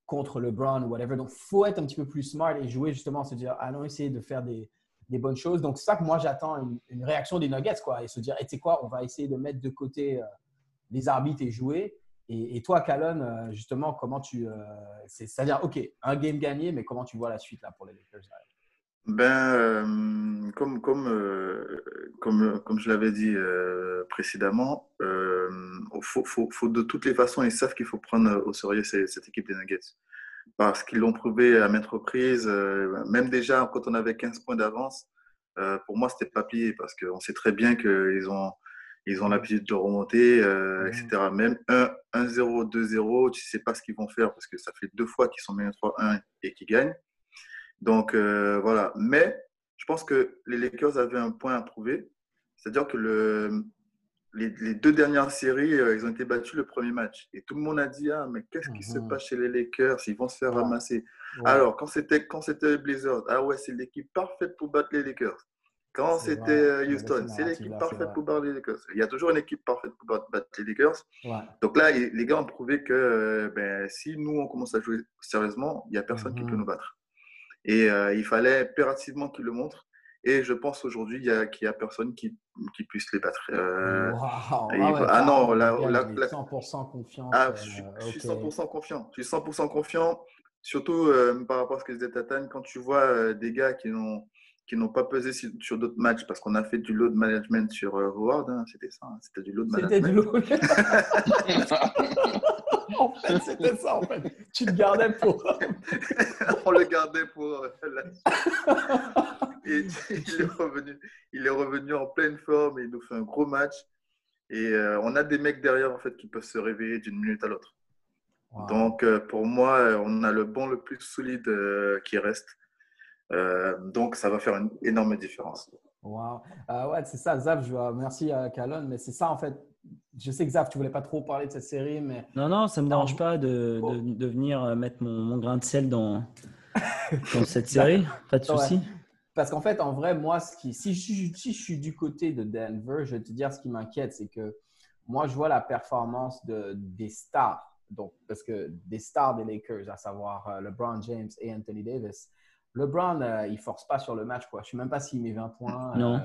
contre LeBron ou whatever. Donc, faut être un petit peu plus smart et jouer justement, se dire, allons essayer de faire des, des bonnes choses. Donc, ça que moi, j'attends une, réaction des Nuggets, quoi, et se dire, et tu sais quoi, on va essayer de mettre de côté euh, les arbitres et jouer. Et, toi, Calonne, euh, justement, comment tu. Euh, c'est-à-dire, OK, un game gagné, mais comment tu vois la suite là, pour les Lakers ben, comme, comme, comme, comme je l'avais dit précédemment, faut, faut, faut, de toutes les façons, ils savent qu'il faut prendre au sérieux cette équipe des Nuggets. Parce qu'ils l'ont prouvé à maintes reprises, même déjà quand on avait 15 points d'avance, pour moi, c'était pas plié parce qu'on sait très bien qu'ils ont, ils ont l'habitude de remonter, etc. Mmh. Même 1-0, 2-0, tu sais pas ce qu'ils vont faire parce que ça fait deux fois qu'ils sont menés 3-1 et qu'ils gagnent. Donc euh, voilà. Mais je pense que les Lakers avaient un point à prouver. C'est-à-dire que le, les, deux dernières séries, euh, ils ont été battus le premier match. Et tout le monde a dit Ah, mais qu'est-ce qui se mhm. passe chez les Lakers? Ils vont se faire ramasser. Alors, quand c'était quand c'était les Blazers, ah ouais, c'est l'équipe parfaite pour battre les Lakers. Quand c'était euh, Houston, c'est l'équipe parfaite pour battre les Lakers. Il y a toujours une équipe parfaite pour battre les Lakers. Donc là, les gars ont prouvé que ben, si nous, on commence à jouer sérieusement, il n'y a personne qui peut mhm. nous battre. Et euh, il fallait impérativement qu'il le montre. Et je pense aujourd'hui qu'il n'y a, personne qui, qui, puisse les battre. Euh, ah, ah, non, là, 100% confiant. Ah, je, suis, 100% confiant. Je suis 100% confiant, surtout par rapport à ce que disait Tatane, quand tu vois euh, des gars qui n'ont qui n'ont pas pesé sur, d'autres matchs parce qu'on a fait du load management sur Howard, hein, c'était ça, hein, c'était du load management. C'était du load. (laughs) (laughs) en fait, c'était ça, en fait. Tu le gardais pour. (laughs) On le gardait pour. Euh, (laughs) et il est, revenu, il est revenu en pleine forme et il nous fait un gros match. Et euh, on a des mecs derrière, en fait, qui peuvent se réveiller d'une minute à l'autre. Donc, euh, pour moi, on a le bon le plus solide qui reste. donc, ça va faire une énorme différence. Wow. ouais, c'est ça, Zaf. Je merci à Calonne, mais c'est ça, en fait je sais que Zaf, tu voulais pas trop parler de cette série, mais. Non, non, ça me dérange pas de, de, venir euh, mettre mon, grain de sel dans, dans cette série. (laughs) Pas de souci. Parce qu'en fait, en vrai, moi, ce qui, si, je, si je suis du côté de Denver, je vais te dire ce qui m'inquiète, c'est que moi, je vois la performance de, des stars. Donc, parce que des stars des Lakers, à savoir euh, LeBron James et Anthony Davis, LeBron, euh, il force pas sur le match. Quoi. Je ne sais même pas s'il met 20 points. Non.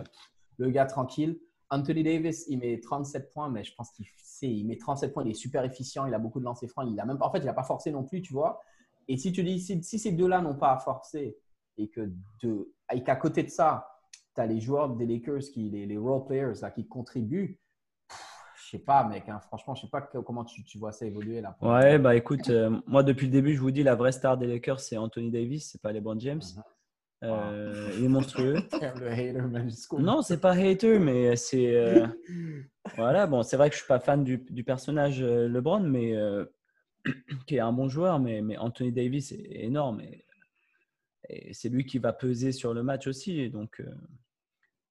le gars tranquille. Anthony Davis, il met 37 points, mais je pense qu'il il met 37 points, il est super efficient, il a beaucoup de lancers francs, il a même en fait, il n'a pas forcé non plus, tu vois. Et si tu dis, si, ces deux-là n'ont pas à forcer et que de, qu'à côté de ça, tu as les joueurs des Lakers, qui, les, les role players là, qui contribuent, je sais pas, mec. Hein, franchement, je sais pas comment tu, tu, vois ça évoluer là. Ouais, bah écoute, euh, moi depuis le début, je vous dis la vraie star des Lakers, c'est Anthony Davis, c'est pas LeBron James. Mhm. Euh, il est monstrueux. (laughs) le hater Non, c'est pas hater, mais c'est. Euh, (laughs) voilà, bon, c'est vrai que je suis pas fan du, du personnage euh, LeBron, mais (clears throat) qui est un bon joueur, mais, mais Anthony Davis est énorme. Et, et c'est lui qui va peser sur le match aussi. Et donc,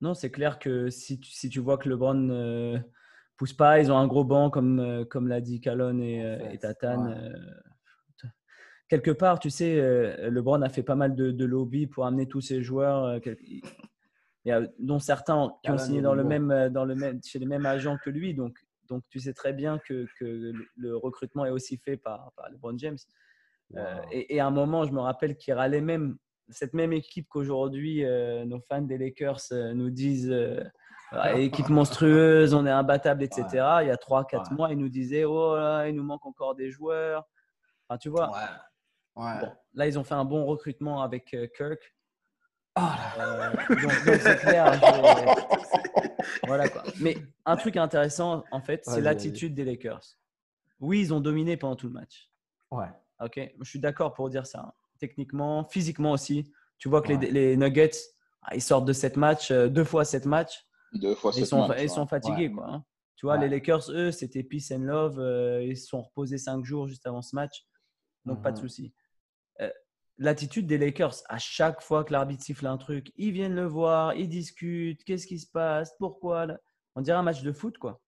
non, c'est clair que si tu, si tu vois que LeBron ne pousse pas, ils ont un gros banc, comme, comme l'a dit Calonne et, et Tatane quelque part, tu sais, euh, LeBron a fait pas mal de, lobby pour amener tous ses joueurs, euh, dont certains qui ont signé dans le même, euh, dans le même, chez les mêmes agents que lui. Donc, donc tu sais très bien que, que le recrutement est aussi fait par, par LeBron James. et, à un moment, je me rappelle qu'il râlait même cette même équipe qu'aujourd'hui, nos fans des Lakers nous disent équipe monstrueuse, on est imbattable, etc. Il y a 3-4 mois, ils nous disaient Oh là, il nous manque encore des joueurs. Enfin, tu vois, là, ils ont fait un bon recrutement avec euh, Kirk. Ah, euh, donc, c'est clair. (laughs) voilà quoi. Mais un truc intéressant, en fait, c'est l'attitude des Lakers. Oui, ils ont dominé pendant tout le match. Ouais. Ok, je suis d'accord pour dire ça. Techniquement, physiquement aussi. Tu vois que les, Nuggets, ah, ils sortent de cette match, euh, deux fois cette match. Deux fois ils sont, ils sont fatigués, quoi. Hein. Tu vois, les Lakers, eux, c'était peace and love. ils se sont reposés cinq jours juste avant ce match. Donc, pas de mhm. souci l'attitude des Lakers, à chaque fois que l'arbitre siffle un truc, ils viennent le voir, ils discutent, qu'est-ce qui se passe, pourquoi. On dirait un match de foot, quoi.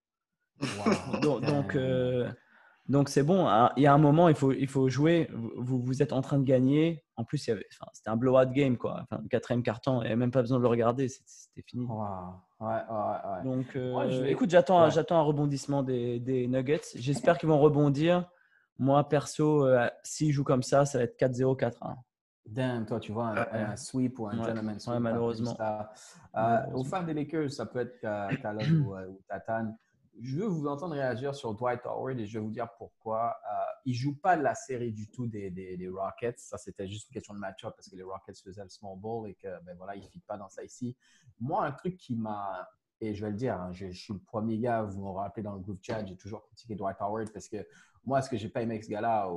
donc, euh, donc, c'est bon. Hein. Il y a un moment, il faut, il faut jouer. Vous, vous êtes en train de gagner. En plus, c'était un blowout game, quoi. Enfin, le quatrième carton, il n'y a même pas besoin de le regarder. C'était fini. Donc, euh, écoute, j'attends, j'attends un rebondissement des, des Nuggets. J'espère qu'ils vont rebondir. Moi, perso, euh, s'il joue comme ça, ça va être 4-0, 4-1. Damn, toi, tu vois, un, sweep ou un gentleman sweep. Ouais, malheureusement. Euh, Au fin des Lakers, ça peut être Caleb ou, euh, ou, Tatan. Je veux vous entendre réagir sur Dwight Howard et je vais vous dire pourquoi. Euh, il ne joue pas la série du tout des, des, Rockets. Ça, c'était juste une question de match-up parce que les Rockets faisaient le small ball et que, ben voilà, il ne fit pas dans ça ici. Moi, un truc qui m'a et je vais le dire, hein, je, suis le premier gars, vous me rappelez dans le groupe chat, j'ai toujours critiqué Dwight Howard parce que moi, ce que j'ai pas aimé avec ce gars-là,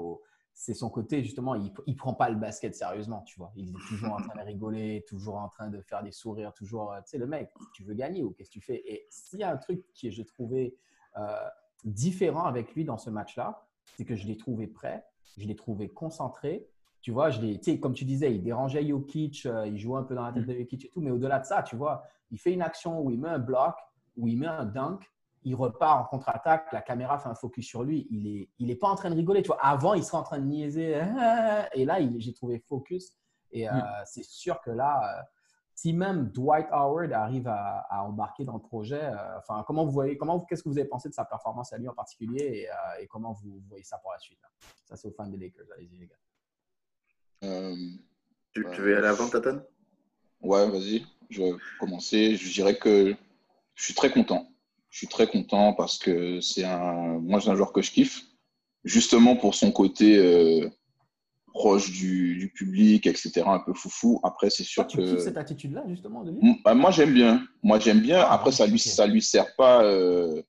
c'est son côté, justement, il ne prend pas le basket sérieusement, tu vois. Il est toujours en train de rigoler, toujours en train de faire des sourires, toujours, euh, tu sais, le mec, tu veux gagner ou qu'est-ce que tu fais? Et s'il y a un truc que j'ai trouvé euh, différent avec lui dans ce match-là, c'est que je l'ai trouvé prêt, je l'ai trouvé concentré. Tu vois, je l'ai, comme tu disais, il dérangeait Jokic, euh, il jouait un peu dans la tête de Jokic et tout, mais au-delà de ça, tu vois, il fait une action où il met un bloc, où il met un dunk, il repart en contre-attaque, la caméra fait un focus sur lui, il n'est il est pas en train de rigoler. Tu vois, avant, il serait en train de niaiser. Et là, j'ai trouvé focus. Et euh, mm. c'est sûr que là, euh, si même Dwight Howard arrive à, embarquer dans le projet, euh, enfin, comment vous voyez, comment, qu'est-ce que vous avez pensé de sa performance à lui en particulier et, comment vous voyez ça pour la suite Ça, c'est aux fans des Lakers. Allez-y, les gars. tu, tu, veux y aller avant, Tatane Ouais, vas-y. Je vais commencer. Je dirais que je suis très content je suis très content parce que c'est un, moi, c'est un joueur que je kiffe, justement pour son côté euh, proche du, public, etc., un peu foufou. Après, c'est sûr tu que. cette attitude-là, justement, de bah, Moi, j'aime bien. Moi, j'aime bien. Ah, Après, ça lui, ça lui sert pas euh,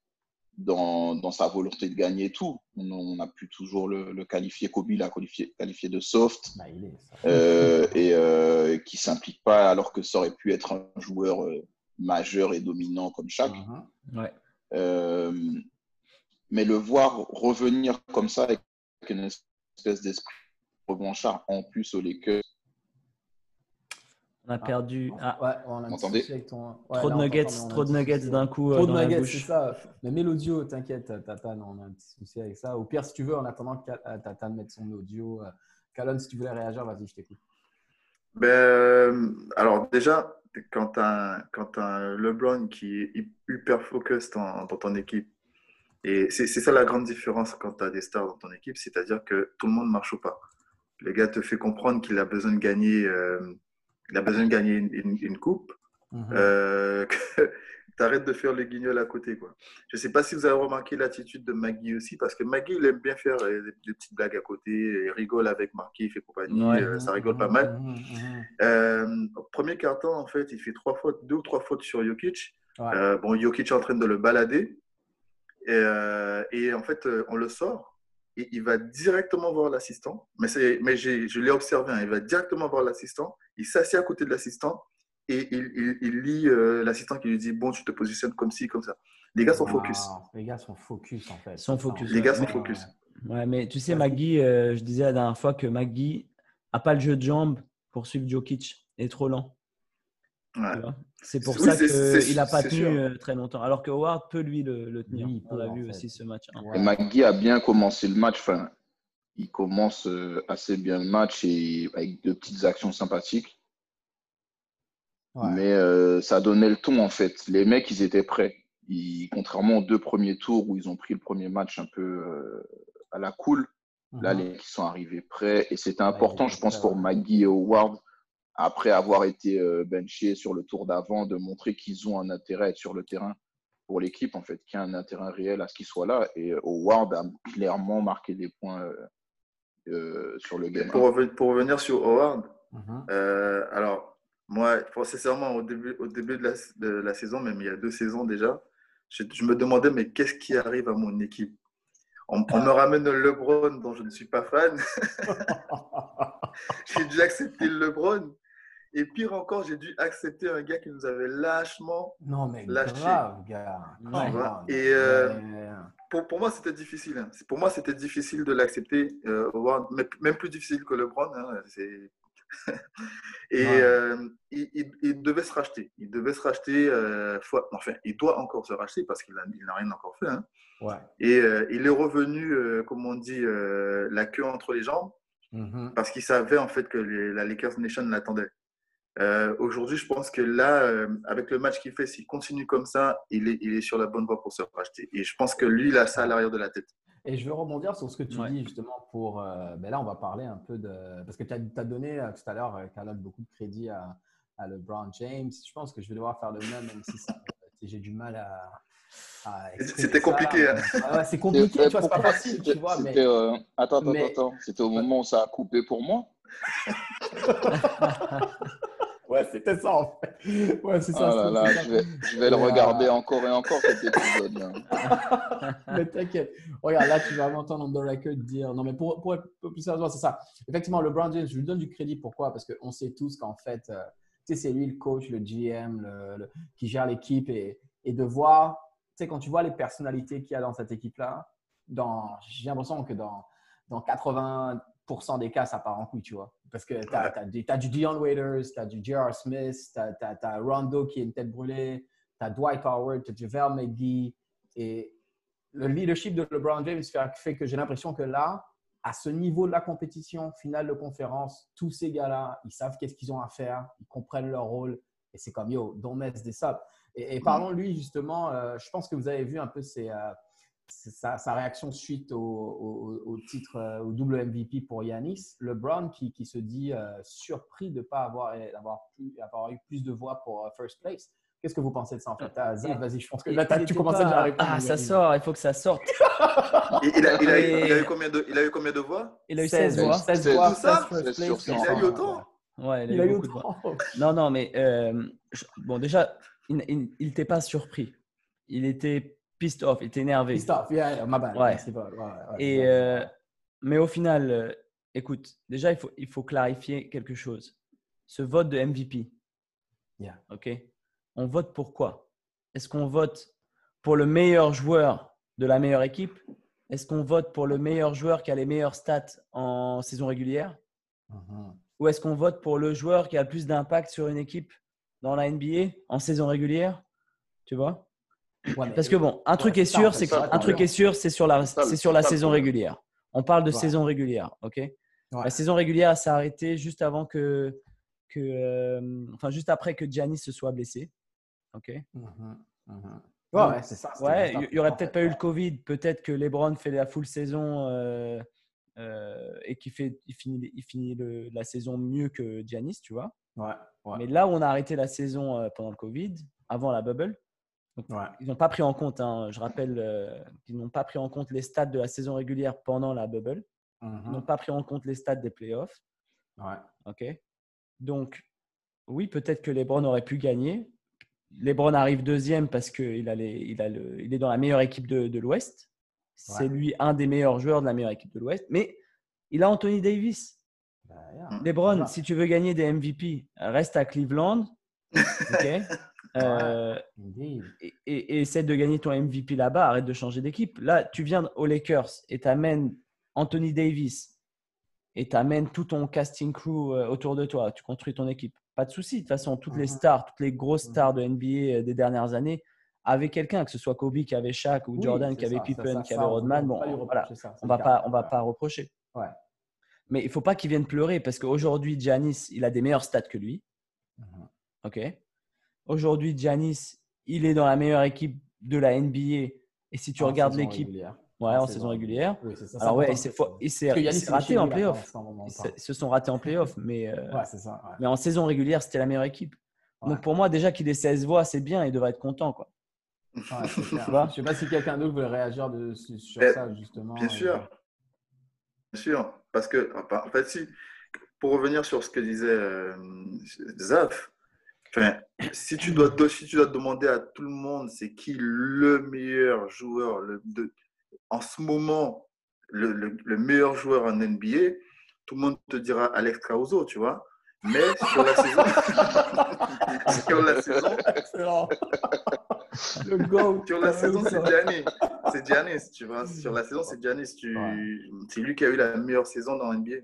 dans, dans, sa volonté de gagner tout. On, a pu toujours le, qualifier. Kobe l'a qualifié, qualifié de soft bah, il est, euh, et qui s'implique pas alors que ça aurait pu être un joueur majeur et dominant comme chaque. Uh-huh. Euh, mais le voir revenir comme ça avec une espèce d'esprit revanchard en plus au Lakers. On a perdu. Ah, ouais, on a trop de nuggets, trop de nuggets d'un coup. Trop de nuggets, c'est ça. Mais mets l'audio, t'inquiète, Tatan, on a un petit souci avec ça. Au pire, si tu veux, en attendant que euh, Tatan mette son audio. Calonne, si tu voulais réagir, vas-y, je t'écoute. Ben, alors déjà, quand tu as, un LeBron qui est hyper focus dans, ton équipe, et c'est ça la grande différence quand tu as des stars dans ton équipe, c'est-à-dire que tout le monde marche au pas. Le gars te fait comprendre qu'il a besoin de gagner, euh, il a besoin de gagner une, coupe. Mm-hmm. Euh, (laughs) t'arrêtes de faire les guignols à côté. Quoi. Je ne sais pas si vous avez remarqué l'attitude de Maggie aussi, parce que Maggie, il aime bien faire euh, des, petites blagues à côté, il rigole avec Marquis, il fait compagnie, euh, ça rigole pas mal. Euh, au premier carton, en fait, il fait trois fautes, deux ou trois fautes sur Jokic. bon, Jokic est en train de le balader. Et, et en fait, on le sort. il va directement voir l'assistant. Mais, mais je l'ai observé, hein, il va directement voir l'assistant, il s'assied à côté de l'assistant et il, il, lit euh, l'assistant qui lui dit Bon, tu te positionnes comme ci, comme ça. Les gars sont focus. Les gars sont focus en fait. Sont focus. Les gars sont focus. Ouais, mais tu sais, Maggie, euh, je disais la dernière fois que Maggie n'a pas le jeu de jambes pour suivre Jokic. Il est trop lent. C'est pour ça qu'il n'a pas tenu euh, très longtemps. Alors que Howard peut lui le, tenir. On a vu aussi ce match. Et Magui a bien commencé le match. Enfin, il commence assez bien le match et avec de petites actions sympathiques. Mais euh, ça donnait le ton en fait. Les mecs, ils étaient prêts. contrairement aux deux premiers tours où ils ont pris le premier match un peu à la cool, là, mhm. les qui sont arrivés prêts. Et c'était important, je pense, pour Maggie et Howard après avoir été euh, benché sur le tour d'avant, de montrer qu'ils ont un intérêt à être sur le terrain pour l'équipe, en fait, qu'il y a un intérêt réel à ce qu'ils soient là. Et euh, Howard a clairement marqué des points euh, sur le game. Pour, pour, revenir sur Howard, mhm. alors, moi, sincèrement, au début, au début de, la, de la saison, même il y a deux saisons déjà, je, je me demandais, mais qu'est-ce qui arrive à mon équipe? On, on, me ramène le LeBron dont je ne suis pas fan. (laughs) J'ai dû accepter le LeBron. Et pire encore, j'ai dû accepter un gars qui nous avait lâchement non, mais lâché. Grave, gars. Et euh, pour, pour, moi, c'était difficile. Hein. Pour moi, c'était difficile de l'accepter. Euh, même plus difficile que LeBron. Hein. Et euh, il, il, devait se racheter. Il devait se racheter. enfin, il doit encore se racheter parce qu'il n'a rien encore fait. Hein. Ouais. Et il est revenu, comme on dit, la queue entre les jambes. Mm-hmm. Parce qu'il savait en fait que la Lakers Nation l'attendait. Euh, aujourd'hui, je pense que là, euh, avec le match qu'il fait, s'il continue comme ça, il est, il est sur la bonne voie pour se racheter. Et je pense que lui, il a ça à l'arrière de la tête. Et je veux rebondir sur ce que tu dis justement pour. Euh, ben là, on va parler un peu de. Parce que tu as, donné tout à l'heure, Carlotte, beaucoup de crédit à, à, LeBron James. Je pense que je vais devoir faire le même, même si, (laughs) j'ai du mal à. C'était compliqué. Hein. c'est compliqué, tu vois, c'est pas facile, tu vois. Mais... Attends, attends, attends. C'était au moment où ça a coupé pour moi (laughs) Ouais, c'était ça en fait. Ouais, c'est ça. Oh là je, vais, je vais le regarder encore et encore cet épisode. (laughs) mais t'inquiète. Regarde, là, tu vas m'entendre record dire. Non, mais pour, pour être plus sérieusement, c'est ça. Effectivement, LeBron James, je lui donne du crédit. Pourquoi? Parce qu'on sait tous qu'en fait, euh, tu sais, c'est lui le coach, le GM, le, qui gère l'équipe et, et de voir, tu sais, quand tu vois les personnalités qu'il y a dans cette équipe-là, j'ai l'impression que dans, dans 80% des cas, ça part en couille, tu vois. Parce que tu as, du Dion Waiters, tu as du J.R. Smith, tu as, Rondo qui est une tête brûlée, tu as Dwight Howard, tu as JaVale McGee. Et le leadership de LeBron James fait que j'ai l'impression que là, à ce niveau de la compétition, finale de conférence, tous ces gars-là, ils savent qu'est-ce qu'ils ont à faire, ils comprennent leur rôle. Et c'est comme, yo, don't mess this up. Et, parlons de lui, justement, euh, je pense que vous avez vu un peu ces, euh, sa, sa, réaction suite au, au, titre, euh, au double MVP pour Yanis, LeBron qui, qui se dit euh, surpris de ne pas avoir, avoir, avoir, eu plus de voix pour euh, First Place. Qu'est-ce que vous pensez de ça en fait? Ah, Vas-y, je pense que là, tu commences à répondre. Ah, ça sort, il faut que ça sorte. il, a, il, a, il, a, eu combien de, il a eu combien de voix? Il a eu 16, voix. 16 voix. Ça? il a eu autant Ouais, il a, eu, autant. Non, non, mais euh, bon, déjà, il n'était pas surpris. Il était pissed off, il était énervé. Pissed off, yeah, my bad. Ouais. Et, euh, mais au final, euh, écoute, déjà, il faut, il faut clarifier quelque chose. Ce vote de MVP, yeah. ok? On vote pour quoi? Est-ce qu'on vote pour le meilleur joueur de la meilleure équipe? Est-ce qu'on vote pour le meilleur joueur qui a les meilleures stats en saison régulière? Mm-hmm. Ou est-ce qu'on vote pour le joueur qui a le plus d'impact sur une équipe dans la NBA en saison régulière? Tu vois? Parce que bon, un truc est sûr, c'est un truc est sûr, c'est sur la, c'est sur la saison régulière. On parle de saison régulière, ok? La saison régulière s'est arrêtée juste avant que, que euh, enfin juste après que Giannis se soit blessé, ok? Mhm, mhm. Ouais, c'est ça. Ouais, il y, aurait peut-être pas eu le Covid, peut-être que LeBron fait la full saison euh, euh, et qu'il fait, il finit, il finit la saison mieux que Giannis, tu vois? Ouais, Mais là où on a arrêté la saison pendant le Covid, avant la bubble, ils n'ont pas pris en compte, hein, je rappelle euh, qu'ils n'ont pas pris en compte les stats de la saison régulière pendant la bubble. Ils n'ont mm-hmm. pas pris en compte les stats des playoffs. Ouais. OK. Donc, oui, peut-être que LeBron aurait pu gagner. LeBron arrive deuxième parce qu'il il est dans la meilleure équipe de, de l'Ouest. c'est lui un des meilleurs joueurs de la meilleure équipe de l'Ouest. Mais il a Anthony Davis. Bah, LeBron, si tu veux gagner des MVP, reste à Cleveland. (laughs) Euh, et, essaie de gagner ton MVP là-bas. Arrête de changer d'équipe. Là, tu viens aux Lakers et tu amènes Anthony Davis et tu amènes tout ton casting crew euh, autour de toi. Tu construis ton équipe. Pas de souci. De toute façon, toutes les mhm. stars, toutes les grosses mhm. stars de NBA euh, des dernières années avaient quelqu'un, que ce soit Kobe qui avait Shaq ou Jordan qui avait Pippen, qui avait Rodman. Bon, voilà, on va pas, on va pas reprocher. Ouais. Mais il faut pas qu'il vienne pleurer parce qu'aujourd'hui, Giannis, il a des meilleurs stats que lui. Mhm. OK? Aujourd'hui, Giannis, il est dans la meilleure équipe de la NBA. Et si tu regardes l'équipe. Ouais, en, saison, régulière. Oui, ça, Alors, ouais, il s'est raté en playoff. Ils se sont ratés en playoff. Mais, euh, ça, mais en saison régulière, c'était la meilleure équipe. Donc, pour moi, déjà qu'il ait 16 voix, c'est bien. Il devrait être content. Quoi. (laughs) je ne sais pas si quelqu'un d'autre voulait réagir de, sur ça, justement. Bien sûr. Bien sûr. Parce que, en fait, si, pour revenir sur ce que disait euh, Zaf, si, tu dois, si tu dois demander à tout le monde c'est qui le meilleur joueur le, de, en ce moment, le, le, meilleur joueur en NBA, tout le monde te dira Alex Krauso, tu vois. Mais sur la saison, (laughs) sur la saison, (laughs) le go. Sur la saison, c'est Giannis. C'est Giannis, tu vois. Sur la saison, c'est Giannis. Tu... C'est lui qui a eu la meilleure saison dans NBA.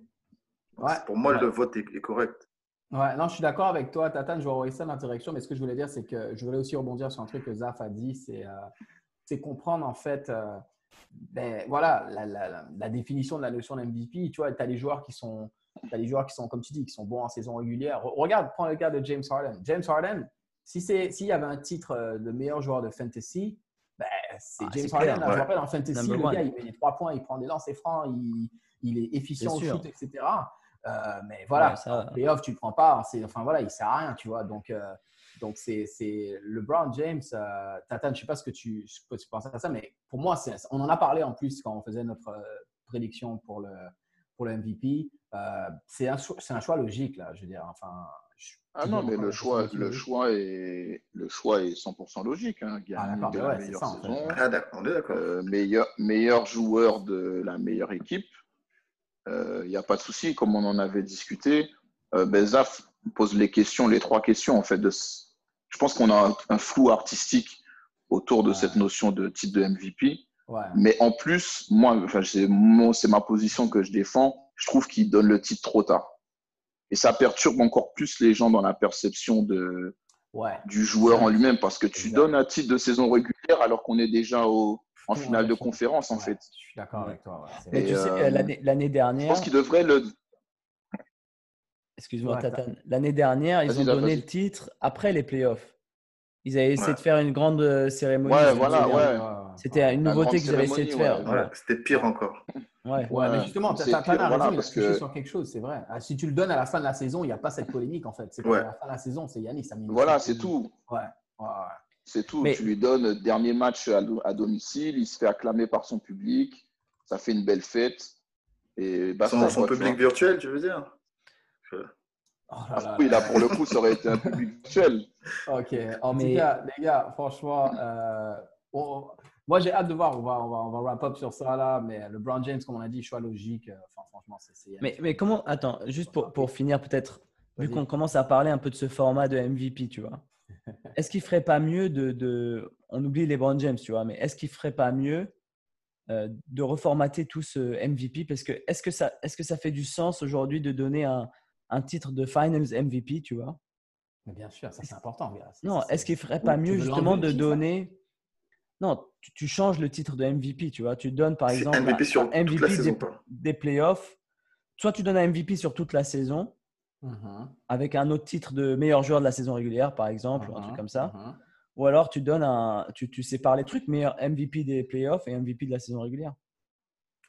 Ouais. Pour moi, le vote est correct. Ouais, non, je suis d'accord avec toi, Tatane. Je vais envoyer ça dans l'interaction, mais ce que je voulais dire, c'est que je voulais aussi rebondir sur un truc que Zaf a dit, c'est euh, comprendre en fait, euh, ben, voilà, la, la, la, définition de la notion d'MVP. Tu vois, tu as les joueurs qui sont, as les joueurs qui sont, comme tu dis, qui sont bons en saison régulière. Regarde, prends le cas de James Harden. James Harden, si c'est s'il y avait un titre euh, de meilleur joueur de fantasy, ben, c'est ah, James Harden. je rappelle, en fantasy, le gars, il met les trois points, il prend des lancers francs, il, il est efficient au shoot, etc. Euh, mais voilà, les off tu ne prends pas. Enfin voilà, il ne sert à rien, tu vois. Donc, euh, donc c'est LeBron James. Euh, Tatan, je ne sais pas ce que tu, tu penses à ça, mais pour moi, on en a parlé en plus quand on faisait notre prédiction pour le, pour le MVP. c'est un, un, choix logique, là, je veux dire. Enfin, ah non, mais le choix, le, choix est, le choix est 100% logique. Hein. Ah, d'accord, ouais, ça, en fait. ah, d'accord, meilleur, meilleur joueur de la meilleure équipe il euh, n'y a pas de souci, comme on en avait discuté. Euh, ben, Zaf pose les questions, les trois questions en fait. De, je pense qu'on a un, flou artistique autour de cette notion de titre de MVP. Mais en plus, moi, enfin, c'est ma position que je défends. Je trouve qu'il donne le titre trop tard. Et ça perturbe encore plus les gens dans la perception de, du joueur en lui-même parce que tu donnes un titre de saison régulière alors qu'on est déjà au, en finale de conférence, en fait. Je suis d'accord avec toi. Mais tu sais, euh, l'année dernière. Je pense qu'il devrait le. Excuse-moi, Tatane. L'année dernière, ils ont donné le titre après les playoffs. Ils avaient essayé de faire une grande euh, cérémonie. Ouais, voilà, ouais. C'était une nouveauté qu'ils avaient essayé de faire. C'était pire encore. (laughs) Ouais, mais justement, tu as, as raison, parce que... sur quelque chose, c'est vrai. Ah, si tu le donnes à la fin de la saison, il n'y a pas cette polémique, en fait. C'est à la fin de la saison, c'est Yannick. Voilà, c'est tout. Ouais. ouais. C'est tout. Tu lui donnes dernier match à, domicile, il se fait acclamer par son public, ça fait une belle fête. Et son, public virtuel, tu veux dire? Oh là là, Oui, là, pour le coup, ça aurait été un public virtuel. (laughs) Ok. En tout cas, les gars, franchement, euh, moi, j'ai hâte de voir. On va, on va, on va wrap up sur ça là. Mais le Brown James, comme on a dit, choix logique. Euh, enfin, franchement, c'est. Mais, mais comment. Attends, juste pour, pour finir, peut-être, vu qu'on commence à parler un peu de ce format de MVP, tu vois. (laughs) Est-ce qu'il ferait pas mieux de, On oublie les Brown James, tu vois, mais est-ce qu'il ferait pas mieux euh, de reformater tout ce MVP Parce que est-ce que, ça, est que ça fait du sens aujourd'hui de donner un, un, titre de Finals MVP, tu vois? Mais Bien sûr, ça c'est important. Non, est-ce qu'il ferait pas mieux justement de donner. Non, tu, changes le titre de MVP, tu vois. Tu donnes par exemple MVP, sur MVP des, des playoffs. Soit tu donnes un MVP sur toute la saison, Mhm. avec un autre titre de meilleur joueur de la saison régulière, par exemple, ou un truc mhm. comme ça. Mhm. Ou alors tu donnes un, tu, tu sépares les trucs, meilleur MVP des playoffs et MVP de la saison régulière.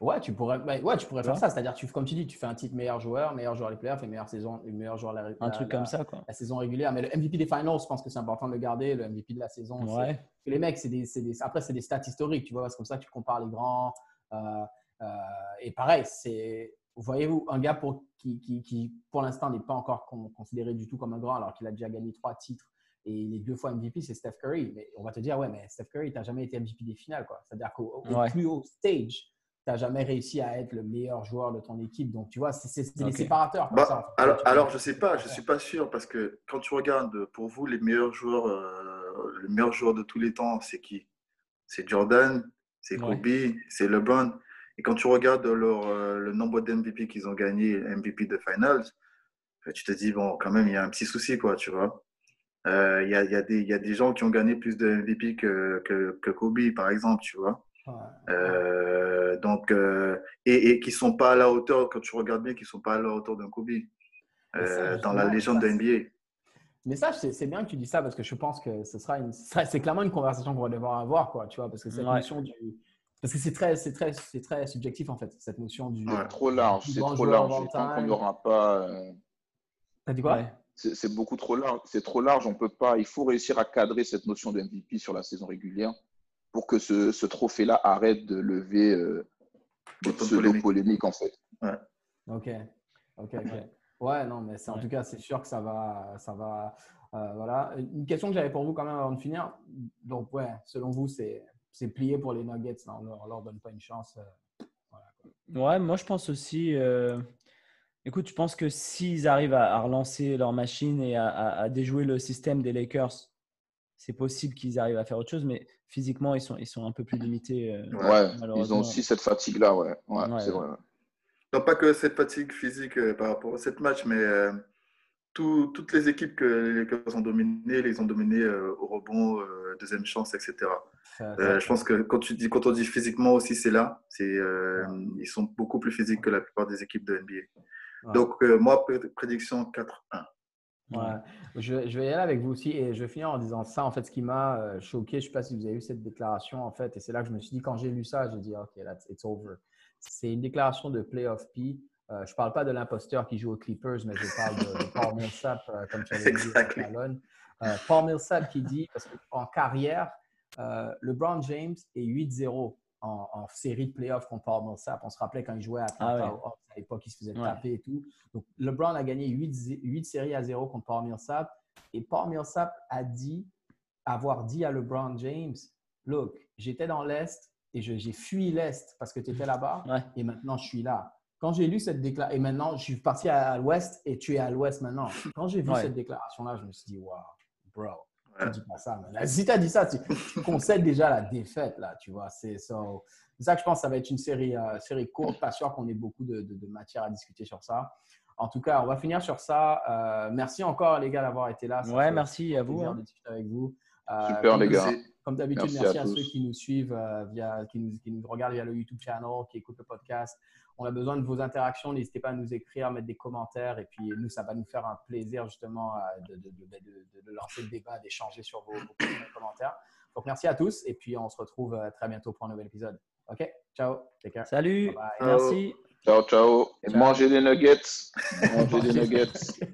Ouais, tu pourrais, bah, ouais, tu pourrais faire ça. C'est-à-dire, tu, comme tu dis, tu fais un titre meilleur joueur, meilleur joueur des playoffs et meilleur, saison, meilleur joueur la, Un truc comme ça, quoi. La saison régulière. Mais le MVP des finals, je pense que c'est important de le garder. Le MVP de la saison. Ouais. Les mecs, c'est des, des, après, c'est des stats historiques, tu vois. C'est comme ça que tu compares les grands. Euh, euh, et pareil, c'est voyez-vous, un gars pour, qui, qui, qui pour l'instant, n'est pas encore considéré du tout comme un grand, alors qu'il a déjà gagné trois titres et les deux fois MVP, c'est Steph Curry. Mais on va te dire, ouais, mais Steph Curry, tu n'as jamais été MVP des finales. C'est-à-dire qu'au plus haut stage, tu n'as jamais réussi à être le meilleur joueur de ton équipe. Donc, tu vois, c'est les séparateurs. Bah, alors, alors, je ne sais pas, je ne suis pas sûr parce que quand tu regardes, pour vous, les meilleurs joueurs, euh, le meilleur joueur de tous les temps, c'est qui? C'est Jordan, c'est Kobe, c'est LeBron. Et quand tu regardes leur, euh, le nombre d'MVP qu'ils ont gagné, MVP de Finals, euh, tu te dis, bon, quand même, il y a un petit souci, quoi, tu vois. Euh, il y, a, y, a des, y, a, des gens qui ont gagné plus de MVP que, que, que Kobe, par exemple, tu vois. Euh, donc, euh, et, et, qui ne sont pas à la hauteur, quand tu regardes bien, qui ne sont pas à la hauteur d'un Kobe dans la légende de NBA. Mais ça, c'est bien que tu dis ça parce que je pense que ce sera une, c'est clairement une conversation qu'on va devoir avoir, quoi, tu vois, parce que cette notion du, parce que c'est très, c'est très, c'est très subjectif en fait, cette notion du. trop large, c'est trop large. Tant qu'on n'aura pas. T'as dit quoi? C'est beaucoup trop large. C'est trop large. On peut pas. Il faut réussir à cadrer cette notion de MVP sur la saison régulière pour que ce, ce trophée-là arrête de lever euh, des pseudo-polémiques, en fait. Ouais. Ok. Ok. Ouais, non, mais en tout cas, c'est sûr que ça va. Ça va euh, voilà. Une question que j'avais pour vous quand même avant de finir. Donc, ouais, selon vous, c'est plié pour les Nuggets. on ne leur donne pas une chance. Euh, ouais, moi, je pense aussi. Écoute, je pense que s'ils arrivent à, relancer leur machine et à, déjouer le système des Lakers, c'est possible qu'ils arrivent à faire autre chose, mais physiquement, ils sont, ils sont un peu plus limités. Euh, ouais, ils ont aussi cette fatigue-là, ouais. ouais, c'est vrai. Non, pas que cette fatigue physique euh, par rapport à cette match, mais euh, toutes les équipes que les Lakers ont dominées, les ont dominées au rebond, deuxième chance, etc. je pense que quand, tu dis, quand on dit physiquement aussi, c'est là. Ils sont beaucoup plus physiques que la plupart des équipes de NBA. Donc, euh, moi, prédiction 4-1. Ouais. Je, je, vais y aller avec vous aussi et je vais finir en disant ça. En fait, ce qui m'a euh, choqué, je ne sais pas si vous avez vu cette déclaration, en fait, et c'est là que je me suis dit, quand j'ai lu ça, j'ai dit, OK, that's, it's over. C'est une déclaration de Playoff P. Euh, je ne parle pas de l'imposteur qui joue aux Clippers, mais je parle de, Paul Millsap, comme tu avais dit, à Paul Millsap qui dit, parce qu'en carrière, LeBron James est 8-0 en, série de playoffs contre Paul Millsap. On se rappelait quand il jouait à Atlanta ah à l'époque, il se faisait taper et tout. Donc, LeBron a gagné 8, 8 séries à 0 contre Paul Millsap. Et Paul Millsap a dit, avoir dit à LeBron James, look, j'étais dans l'Est et j'ai fui l'Est parce que tu étais là-bas et maintenant je suis là. Quand j'ai lu cette déclaration, et maintenant je suis parti à, l'Ouest et tu es à l'Ouest maintenant. Quand j'ai vu cette déclaration-là, je me suis dit, wow, bro, dis pas ça. Si tu as dit ça, tu, concèdes déjà la défaite, là, tu vois. C'est ça que je pense que ça va être une série, euh, série courte. Pas sûr qu'on ait beaucoup de, de, matière à discuter sur ça. En tout cas, on va finir sur ça. Euh, merci encore, les gars, d'avoir été là. ouais, merci à vous. Hein. de discuter avec vous. Euh, Super, les gars. Comme d'habitude, merci, à, ceux qui nous suivent, via, qui nous, qui, nous, regardent via le YouTube channel, qui écoutent le podcast. On a besoin de vos interactions. N'hésitez pas à nous écrire, à mettre des commentaires. Et puis, nous, ça va nous faire un plaisir justement de, de lancer le débat, d'échanger sur vos, commentaires. Donc, merci à tous. Et puis, on se retrouve euh, très bientôt pour un nouvel épisode. OK? Ciao. Take care. Salut. Merci. Ciao, ciao. Et mangez des nuggets. (laughs) Mangez des nuggets.